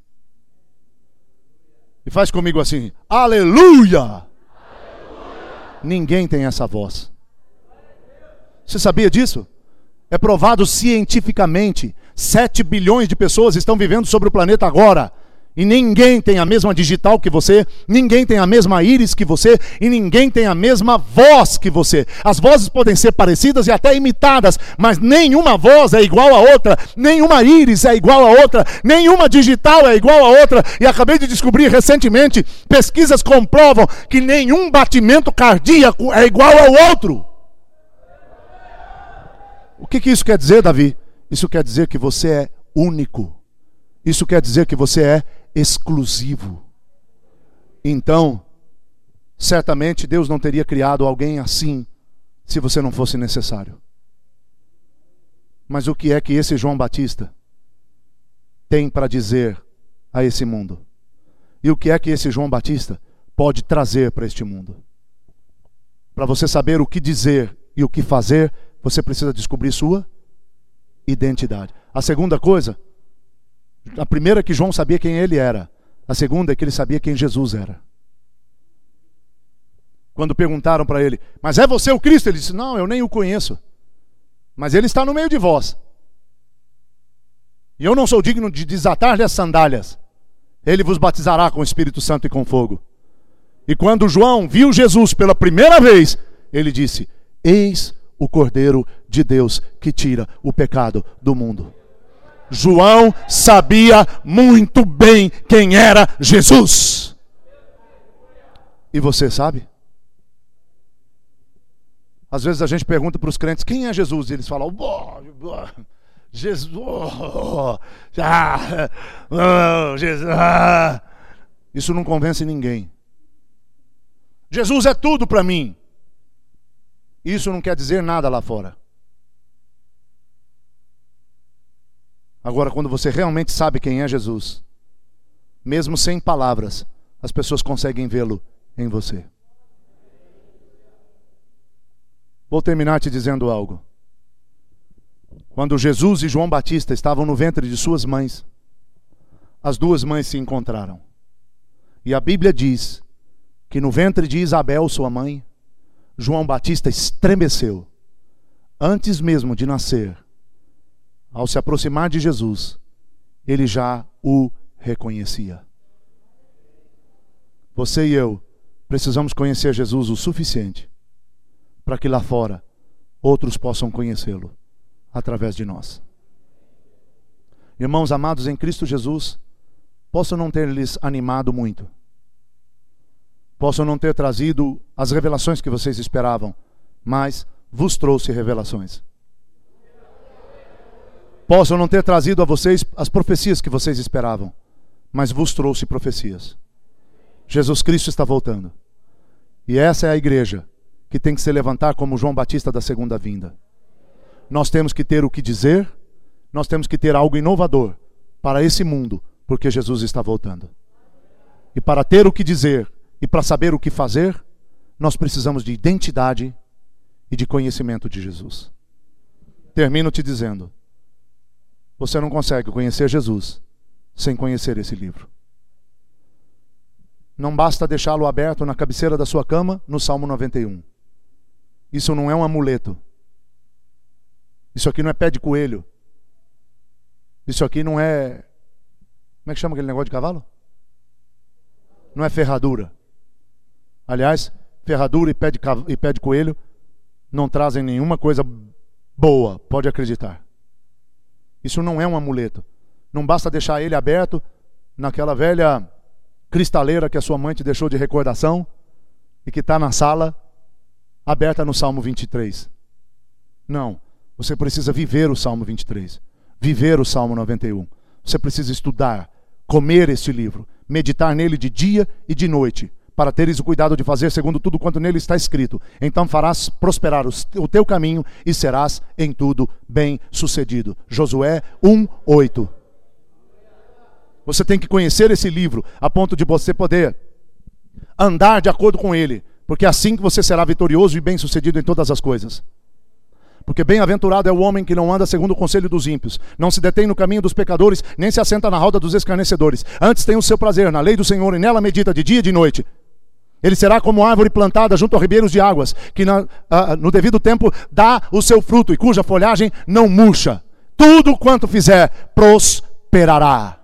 E faz comigo assim: Aleluia! Aleluia! Ninguém tem essa voz. Você sabia disso? É provado cientificamente. 7 bilhões de pessoas estão vivendo sobre o planeta agora. E ninguém tem a mesma digital que você, ninguém tem a mesma íris que você, e ninguém tem a mesma voz que você. As vozes podem ser parecidas e até imitadas, mas nenhuma voz é igual a outra, nenhuma íris é igual a outra, nenhuma digital é igual a outra. E acabei de descobrir recentemente: pesquisas comprovam que nenhum batimento cardíaco é igual ao outro. O que, que isso quer dizer, Davi? Isso quer dizer que você é único. Isso quer dizer que você é exclusivo. Então, certamente Deus não teria criado alguém assim se você não fosse necessário. Mas o que é que esse João Batista tem para dizer a esse mundo? E o que é que esse João Batista pode trazer para este mundo? Para você saber o que dizer e o que fazer, você precisa descobrir sua identidade. A segunda coisa a primeira é que João sabia quem ele era. A segunda é que ele sabia quem Jesus era. Quando perguntaram para ele, mas é você o Cristo? Ele disse, não, eu nem o conheço. Mas ele está no meio de vós. E eu não sou digno de desatar-lhe as sandálias. Ele vos batizará com o Espírito Santo e com fogo. E quando João viu Jesus pela primeira vez, ele disse: Eis o Cordeiro de Deus que tira o pecado do mundo. João sabia muito bem quem era Jesus. E você sabe? Às vezes a gente pergunta para os crentes quem é Jesus e eles falam, oh, Jesus, oh, ah, oh, Jesus. Ah. Isso não convence ninguém. Jesus é tudo para mim. Isso não quer dizer nada lá fora. Agora, quando você realmente sabe quem é Jesus, mesmo sem palavras, as pessoas conseguem vê-lo em você. Vou terminar te dizendo algo. Quando Jesus e João Batista estavam no ventre de suas mães, as duas mães se encontraram. E a Bíblia diz que no ventre de Isabel, sua mãe, João Batista estremeceu. Antes mesmo de nascer, ao se aproximar de Jesus, ele já o reconhecia. Você e eu precisamos conhecer Jesus o suficiente para que lá fora outros possam conhecê-lo através de nós. Irmãos amados em Cristo Jesus, posso não ter lhes animado muito. Posso não ter trazido as revelações que vocês esperavam, mas vos trouxe revelações. Posso não ter trazido a vocês as profecias que vocês esperavam, mas vos trouxe profecias. Jesus Cristo está voltando. E essa é a igreja que tem que se levantar como João Batista da segunda vinda. Nós temos que ter o que dizer, nós temos que ter algo inovador para esse mundo, porque Jesus está voltando. E para ter o que dizer e para saber o que fazer, nós precisamos de identidade e de conhecimento de Jesus. Termino te dizendo: você não consegue conhecer Jesus sem conhecer esse livro. Não basta deixá-lo aberto na cabeceira da sua cama, no Salmo 91. Isso não é um amuleto. Isso aqui não é pé de coelho. Isso aqui não é. Como é que chama aquele negócio de cavalo? Não é ferradura. Aliás, ferradura e pé de, e pé de coelho não trazem nenhuma coisa boa, pode acreditar. Isso não é um amuleto. Não basta deixar ele aberto naquela velha cristaleira que a sua mãe te deixou de recordação e que está na sala aberta no Salmo 23. Não, você precisa viver o Salmo 23, viver o Salmo 91. Você precisa estudar, comer este livro, meditar nele de dia e de noite, para teres o cuidado de fazer segundo tudo quanto nele está escrito. Então farás prosperar o teu caminho e serás em tudo bem sucedido. Josué 1, 8. Você tem que conhecer esse livro a ponto de você poder andar de acordo com ele, porque é assim que você será vitorioso e bem-sucedido em todas as coisas. Porque bem-aventurado é o homem que não anda segundo o conselho dos ímpios, não se detém no caminho dos pecadores, nem se assenta na roda dos escarnecedores. Antes tem o seu prazer na lei do Senhor e nela medita de dia e de noite. Ele será como árvore plantada junto a ribeiros de águas, que na, no devido tempo dá o seu fruto e cuja folhagem não murcha. Tudo quanto fizer prosperará.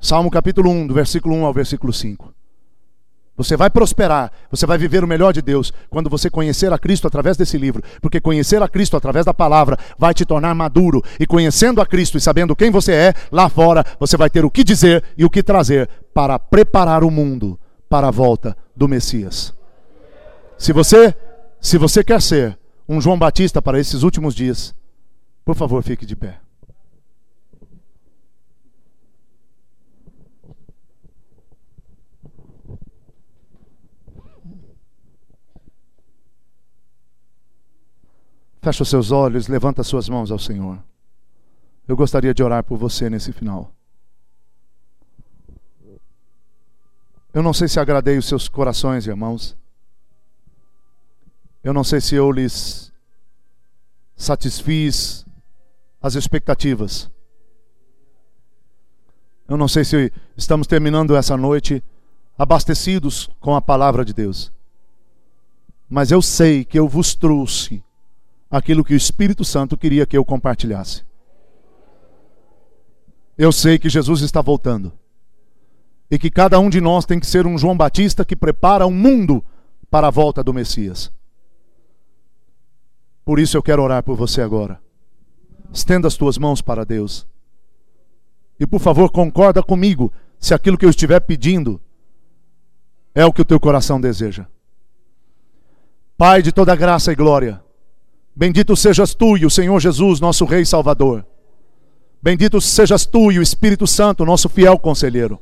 Salmo capítulo 1, do versículo 1 ao versículo 5. Você vai prosperar, você vai viver o melhor de Deus quando você conhecer a Cristo através desse livro, porque conhecer a Cristo através da palavra vai te tornar maduro, e conhecendo a Cristo e sabendo quem você é, lá fora você vai ter o que dizer e o que trazer para preparar o mundo para a volta do Messias. Se você, se você quer ser um João Batista para esses últimos dias, por favor, fique de pé. Feche os seus olhos, levanta as suas mãos ao Senhor. Eu gostaria de orar por você nesse final. Eu não sei se agradei os seus corações, irmãos. Eu não sei se eu lhes satisfiz as expectativas. Eu não sei se estamos terminando essa noite abastecidos com a palavra de Deus. Mas eu sei que eu vos trouxe aquilo que o Espírito Santo queria que eu compartilhasse. Eu sei que Jesus está voltando. E que cada um de nós tem que ser um João Batista que prepara um mundo para a volta do Messias. Por isso eu quero orar por você agora. Estenda as tuas mãos para Deus. E por favor, concorda comigo se aquilo que eu estiver pedindo é o que o teu coração deseja. Pai de toda graça e glória, Bendito sejas tu e o Senhor Jesus, nosso Rei Salvador. Bendito sejas tu e o Espírito Santo, nosso fiel conselheiro.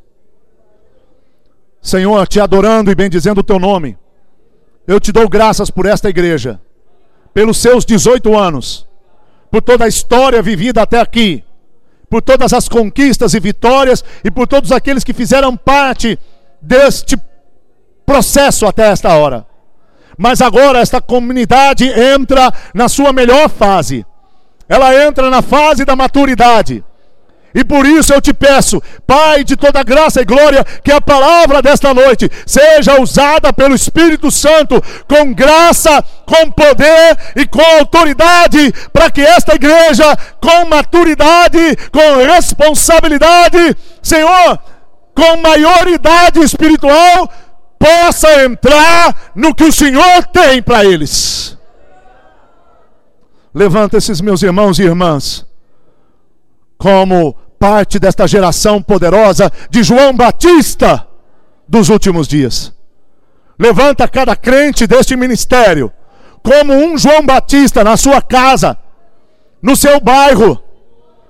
Senhor, te adorando e bendizendo o teu nome, eu te dou graças por esta igreja, pelos seus 18 anos, por toda a história vivida até aqui, por todas as conquistas e vitórias e por todos aqueles que fizeram parte deste processo até esta hora. Mas agora esta comunidade entra na sua melhor fase. Ela entra na fase da maturidade. E por isso eu te peço, Pai de toda graça e glória, que a palavra desta noite seja usada pelo Espírito Santo com graça, com poder e com autoridade, para que esta igreja, com maturidade, com responsabilidade, Senhor, com maioridade espiritual, possa entrar no que o Senhor tem para eles. Levanta esses meus irmãos e irmãs, como parte desta geração poderosa de João Batista, dos últimos dias. Levanta cada crente deste ministério como um João Batista na sua casa, no seu bairro,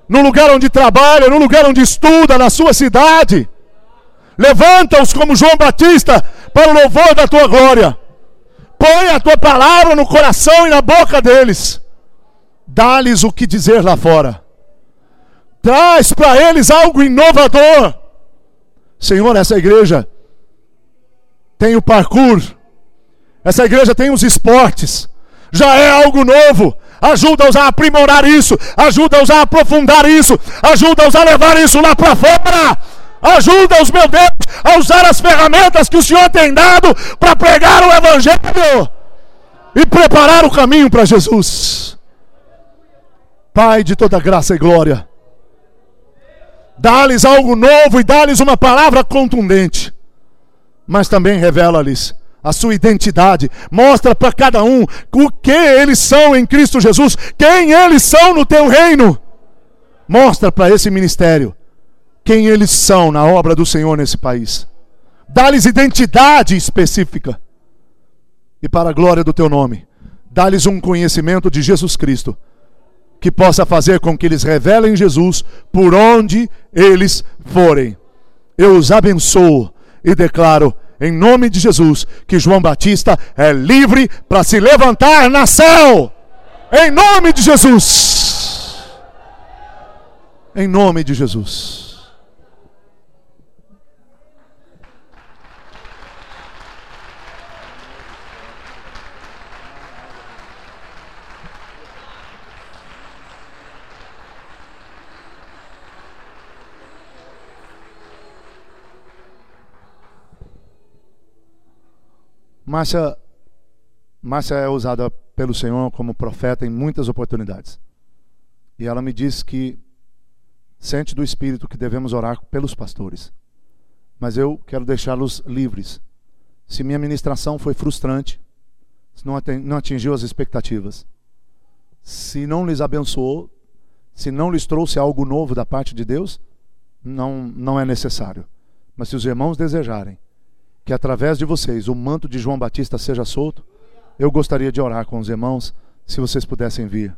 no lugar onde trabalha, no lugar onde estuda, na sua cidade. Levanta-os como João Batista para o louvor da tua glória. Põe a tua palavra no coração e na boca deles. Dá-lhes o que dizer lá fora. Traz para eles algo inovador. Senhor, essa igreja tem o parkour. Essa igreja tem os esportes. Já é algo novo. Ajuda-os a aprimorar isso. Ajuda-os a aprofundar isso. Ajuda-os a levar isso lá para fora. Ajuda-os, meu Deus, a usar as ferramentas que o Senhor tem dado para pregar o Evangelho e preparar o caminho para Jesus. Pai de toda graça e glória, dá-lhes algo novo e dá-lhes uma palavra contundente, mas também revela-lhes a sua identidade, mostra para cada um o que eles são em Cristo Jesus, quem eles são no teu reino. Mostra para esse ministério quem eles são na obra do Senhor nesse país. Dá-lhes identidade específica. E para a glória do teu nome, dá-lhes um conhecimento de Jesus Cristo, que possa fazer com que eles revelem Jesus por onde eles forem. Eu os abençoo e declaro em nome de Jesus que João Batista é livre para se levantar na céu. Em nome de Jesus. Em nome de Jesus. Márcia, Márcia é usada pelo Senhor como profeta em muitas oportunidades. E ela me diz que sente do Espírito que devemos orar pelos pastores. Mas eu quero deixá-los livres. Se minha ministração foi frustrante, se não atingiu as expectativas, se não lhes abençoou, se não lhes trouxe algo novo da parte de Deus, não, não é necessário. Mas se os irmãos desejarem, que através de vocês o manto de João Batista seja solto, eu gostaria de orar com os irmãos, se vocês pudessem vir.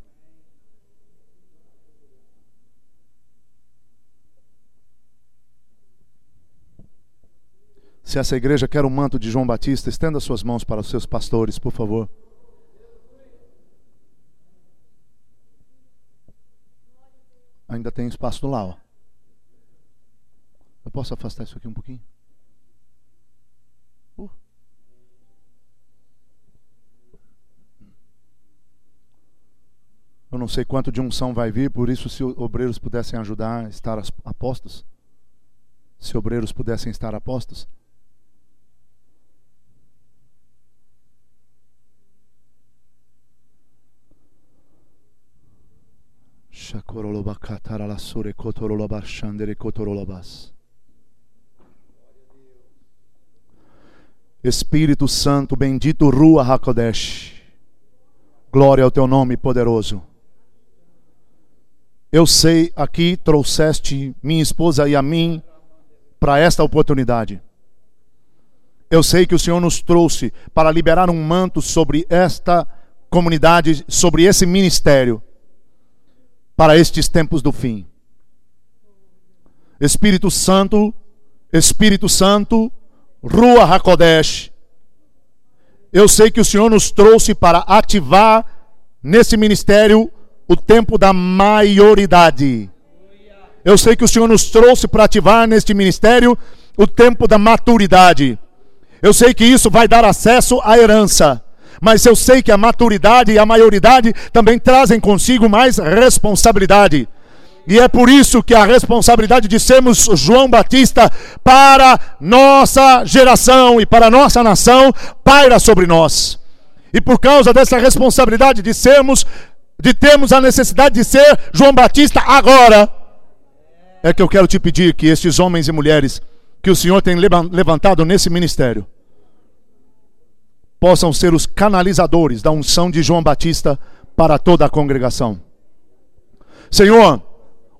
Se essa igreja quer o manto de João Batista, estenda suas mãos para os seus pastores, por favor. Ainda tem espaço lá, ó. Eu posso afastar isso aqui um pouquinho? Eu não sei quanto de unção vai vir, por isso, se obreiros pudessem ajudar estar apostos. Se obreiros pudessem estar apostos. Espírito Santo, bendito Rua Hakodesh. Glória ao teu nome poderoso. Eu sei, aqui trouxeste minha esposa e a mim para esta oportunidade. Eu sei que o Senhor nos trouxe para liberar um manto sobre esta comunidade, sobre esse ministério, para estes tempos do fim. Espírito Santo, Espírito Santo, Rua Hakodesh. Eu sei que o Senhor nos trouxe para ativar nesse ministério o tempo da maioridade. Eu sei que o Senhor nos trouxe para ativar neste ministério o tempo da maturidade. Eu sei que isso vai dar acesso à herança. Mas eu sei que a maturidade e a maioridade também trazem consigo mais responsabilidade. E é por isso que a responsabilidade de sermos João Batista para nossa geração e para nossa nação paira sobre nós. E por causa dessa responsabilidade de sermos de termos a necessidade de ser João Batista agora, é que eu quero te pedir que estes homens e mulheres que o Senhor tem levantado nesse ministério possam ser os canalizadores da unção de João Batista para toda a congregação. Senhor,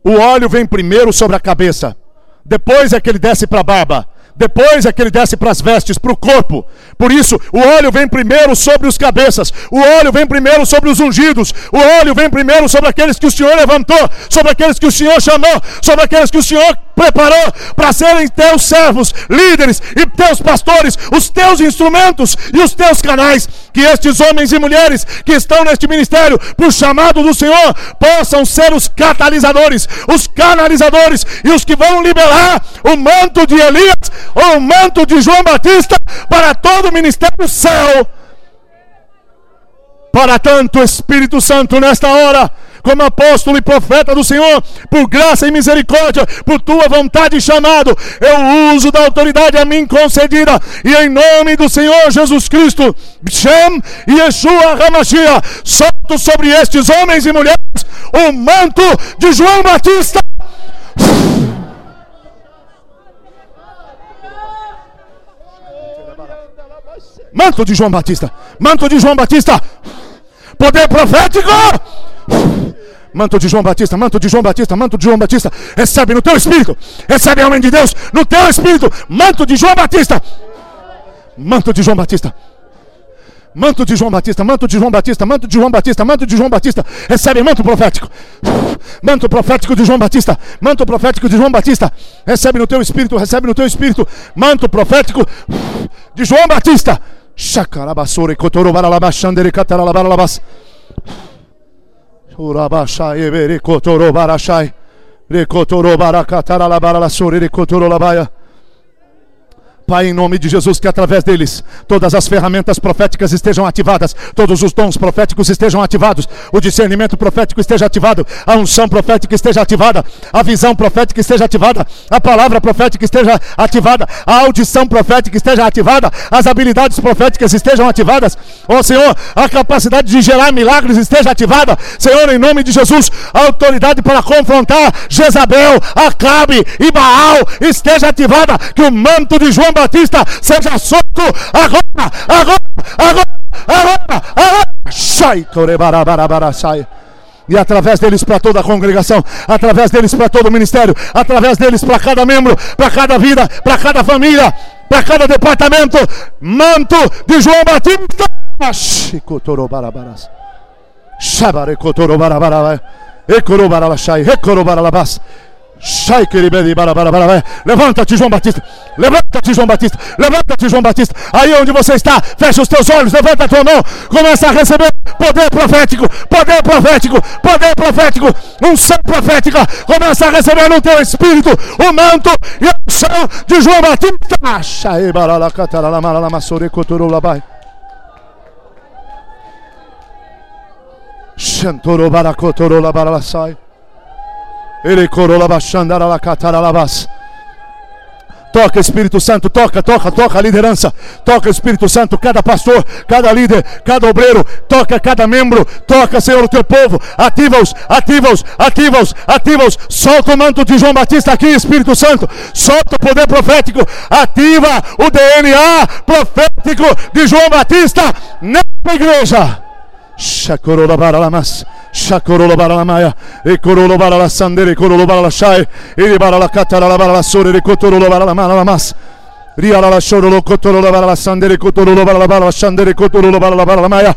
o óleo vem primeiro sobre a cabeça, depois é que ele desce para a barba, depois é que ele desce para as vestes, para o corpo. Por isso, o óleo vem primeiro sobre os cabeças, o óleo vem primeiro sobre os ungidos, o óleo vem primeiro sobre aqueles que o Senhor levantou, sobre aqueles que o Senhor chamou, sobre aqueles que o Senhor preparou para serem teus servos, líderes e teus pastores, os teus instrumentos e os teus canais. Que estes homens e mulheres que estão neste ministério, por chamado do Senhor, possam ser os catalisadores, os canalizadores e os que vão liberar o manto de Elias, o manto de João Batista para todo o ministério do céu. Para tanto, Espírito Santo, nesta hora como apóstolo e profeta do Senhor, por graça e misericórdia, por tua vontade chamado, eu uso da autoridade a mim concedida, e em nome do Senhor Jesus Cristo, Shem e Yeshua Hamashia, solto sobre estes homens e mulheres o manto de João Batista. Manto de João Batista, manto de João Batista, poder profético. Manto de João Batista, manto de João Batista, manto de João Batista. Recebe no teu espírito. Recebe, homem de Deus, no teu espírito. Manto de João Batista. Manto de João Batista. Manto de João Batista, manto de João Batista, manto de João Batista, manto de João Batista. Recebe manto profético. Manto profético de João Batista. Manto profético de João Batista. Recebe no teu espírito, recebe no teu espírito. Manto profético de João Batista. Şakarabasuri kotoru baralabaşşandiri katarala baralabas. Urabaşayi veri kotoru baraşay. Rikotoro barakatarala baralasuri rikotoro labaya. Pai, em nome de Jesus, que através deles todas as ferramentas proféticas estejam ativadas, todos os dons proféticos estejam ativados, o discernimento profético esteja ativado, a unção profética esteja ativada, a visão profética esteja ativada, a palavra profética esteja ativada, a audição profética esteja ativada, as habilidades proféticas estejam ativadas. Ó Senhor, a capacidade de gerar milagres esteja ativada. Senhor, em nome de Jesus, a autoridade para confrontar Jezabel, Acabe e Baal esteja ativada, que o manto de João Batista seja solto agora, agora, agora, agora, agora. Sai, sai. E através deles para toda a congregação, através deles para todo o ministério, através deles para cada membro, para cada vida, para cada família, para cada departamento, manto de João Batista. Shabare kotoro barabara, ekoro baralashai, ekoro baralabas. Levanta-te, João Batista. Levanta-te, João Batista. Levanta-te, João Batista. Aí onde você está, fecha os teus olhos, levanta a tua mão. Começa a receber poder profético, poder profético, poder profético, unção profética. Começa a receber no teu espírito o manto e a unção de João Batista. Shantoro barakotoro la baixandara la cataralabas. Toca Espírito Santo, toca, toca, toca a liderança. Toca Espírito Santo, cada pastor, cada líder, cada obreiro, toca cada membro, toca, Senhor, o teu povo. Ativa-os, ativa-os, ativa-os, ativa-os. Solta o manto de João Batista aqui, Espírito Santo. Solta o poder profético. Ativa o DNA profético de João Batista nessa igreja. Shakorola baralamas. Shakorola baralamaya. E corolo barala sandere, corolo barala shai. E barala katara la barala sore, cotorolo barala malalamas. Riala la shorolo cotorolo barala sandere, cotorolo barala barala shandere, cotorolo barala barala maya.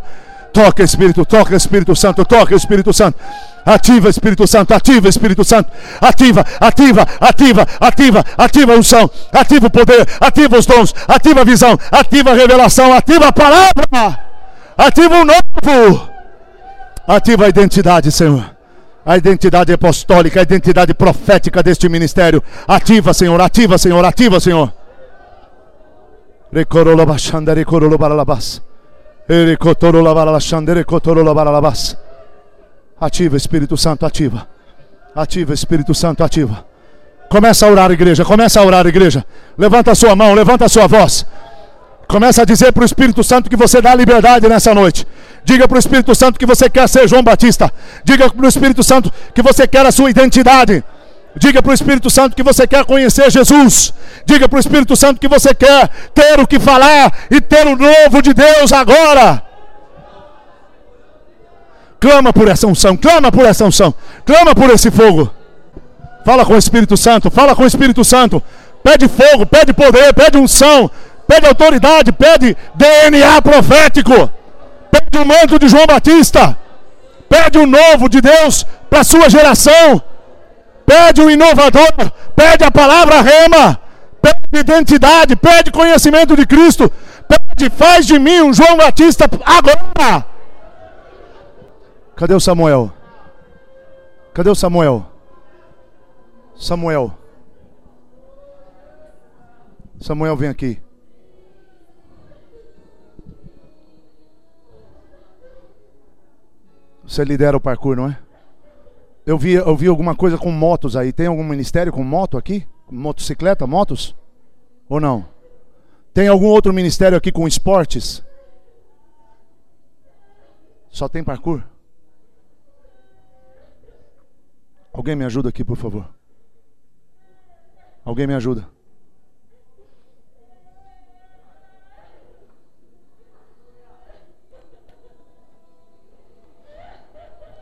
Toca Espírito, toca Espírito Santo, toca Espírito Santo. Ativa Espírito Santo, ativa Espírito Santo. Ativa, ativa, ativa, ativa, ativa a unção, ativa o poder, ativa os dons, ativa a visão, ativa a revelação, ativa a palavra. Ativa o novo. Ativa a identidade, Senhor. A identidade apostólica, a identidade profética deste ministério. Ativa, Senhor. Ativa, Senhor. Ativa, Senhor. Ativa, Espírito Santo, ativa. Ativa, Espírito Santo, ativa. Começa a orar, igreja. Começa a orar, igreja. Levanta a sua mão, levanta a sua voz. Começa a dizer para o Espírito Santo que você dá liberdade nessa noite. Diga para o Espírito Santo que você quer ser João Batista. Diga para o Espírito Santo que você quer a sua identidade. Diga para o Espírito Santo que você quer conhecer Jesus. Diga para o Espírito Santo que você quer ter o que falar e ter o novo de Deus agora. Clama por essa unção, clama por essa unção, clama por esse fogo. Fala com o Espírito Santo, fala com o Espírito Santo, pede fogo, pede poder, pede unção, pede autoridade, pede DNA profético, o manto de João Batista, pede o novo de Deus para a sua geração, pede o inovador, pede a palavra rema, pede identidade, pede conhecimento de Cristo, pede, faz de mim um João Batista agora. Cadê o Samuel? Cadê o Samuel? Samuel. Samuel, vem aqui. Você lidera o parkour, não é? Eu vi, eu vi alguma coisa com motos aí. Tem algum ministério com moto aqui? Motocicleta, motos? Ou não? Tem algum outro ministério aqui com esportes? Só tem parkour? Alguém me ajuda aqui, por favor. Alguém me ajuda.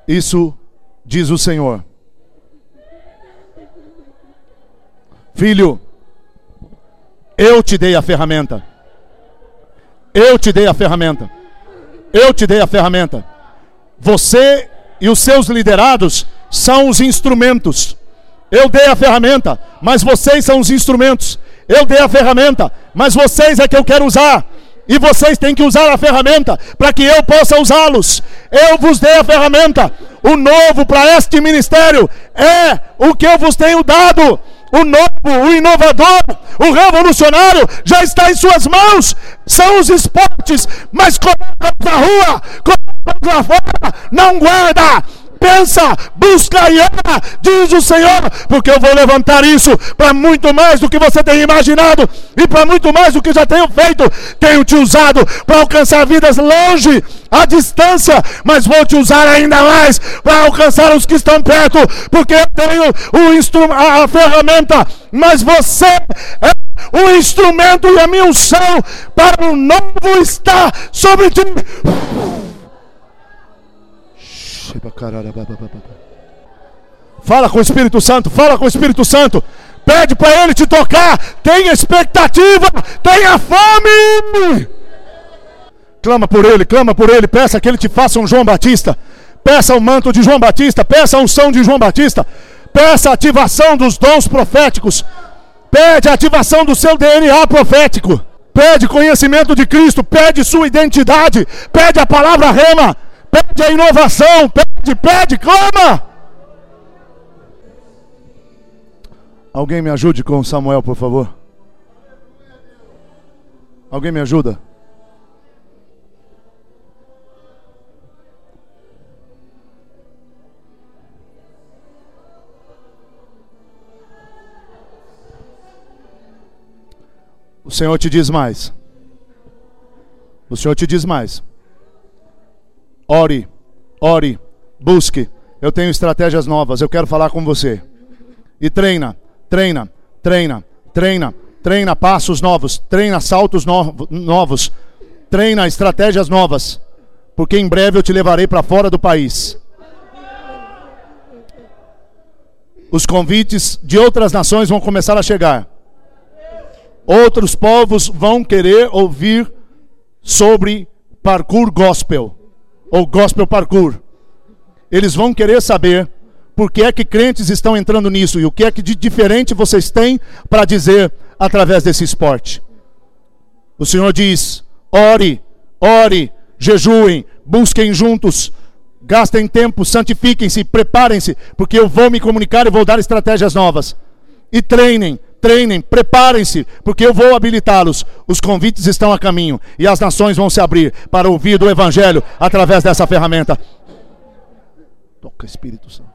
Isso diz o Senhor. Filho, eu te dei a ferramenta. Eu te dei a ferramenta. Eu te dei a ferramenta. Você e os seus liderados são os instrumentos. Eu dei a ferramenta, mas vocês são os instrumentos. Eu dei a ferramenta, mas vocês é que eu quero usar. E vocês têm que usar a ferramenta para que eu possa usá-los. Eu vos dei a ferramenta. O novo para este ministério é o que eu vos tenho dado. O novo, o inovador, o revolucionário já está em suas mãos. São os esportes, mas coloca na rua, coloca lá fora, não guarda busca e ama, diz o Senhor, porque eu vou levantar isso para muito mais do que você tem imaginado e para muito mais do que já tenho feito. Tenho te usado para alcançar vidas longe, à distância, mas vou te usar ainda mais para alcançar os que estão perto, porque eu tenho o instrumento, a ferramenta, mas você é o instrumento e a minha unção para o novo está sobre ti. Fala com o Espírito Santo, fala com o Espírito Santo. Pede para ele te tocar. Tenha expectativa, tenha fome. Clama por ele, clama por ele. Peça que ele te faça um João Batista. Peça o manto de João Batista. Peça a unção de João Batista. Peça a ativação dos dons proféticos. Pede a ativação do seu DNA profético. Pede conhecimento de Cristo. Pede sua identidade. Pede a palavra rema. Pede a inovação, pede, pede, clama. Alguém me ajude com Samuel, por favor. Alguém me ajuda? O Senhor te diz mais. O Senhor te diz mais. Ore, ore, busque. Eu tenho estratégias novas, eu quero falar com você. E treina, treina, treina, treina, treina passos novos, treina saltos no novos, treina estratégias novas, porque em breve eu te levarei para fora do país. Os convites de outras nações vão começar a chegar. Outros povos vão querer ouvir sobre parkour gospel ou gospel parkour. Eles vão querer saber por que é que crentes estão entrando nisso e o que é que de diferente vocês têm para dizer através desse esporte. O Senhor diz: ore, ore, jejuem, busquem juntos, gastem tempo, santifiquem-se, preparem-se, porque eu vou me comunicar e vou dar estratégias novas. E treinem, treinem, preparem-se, porque eu vou habilitá-los. Os convites estão a caminho e as nações vão se abrir para ouvir do Evangelho através dessa ferramenta. Toca Espírito Santo.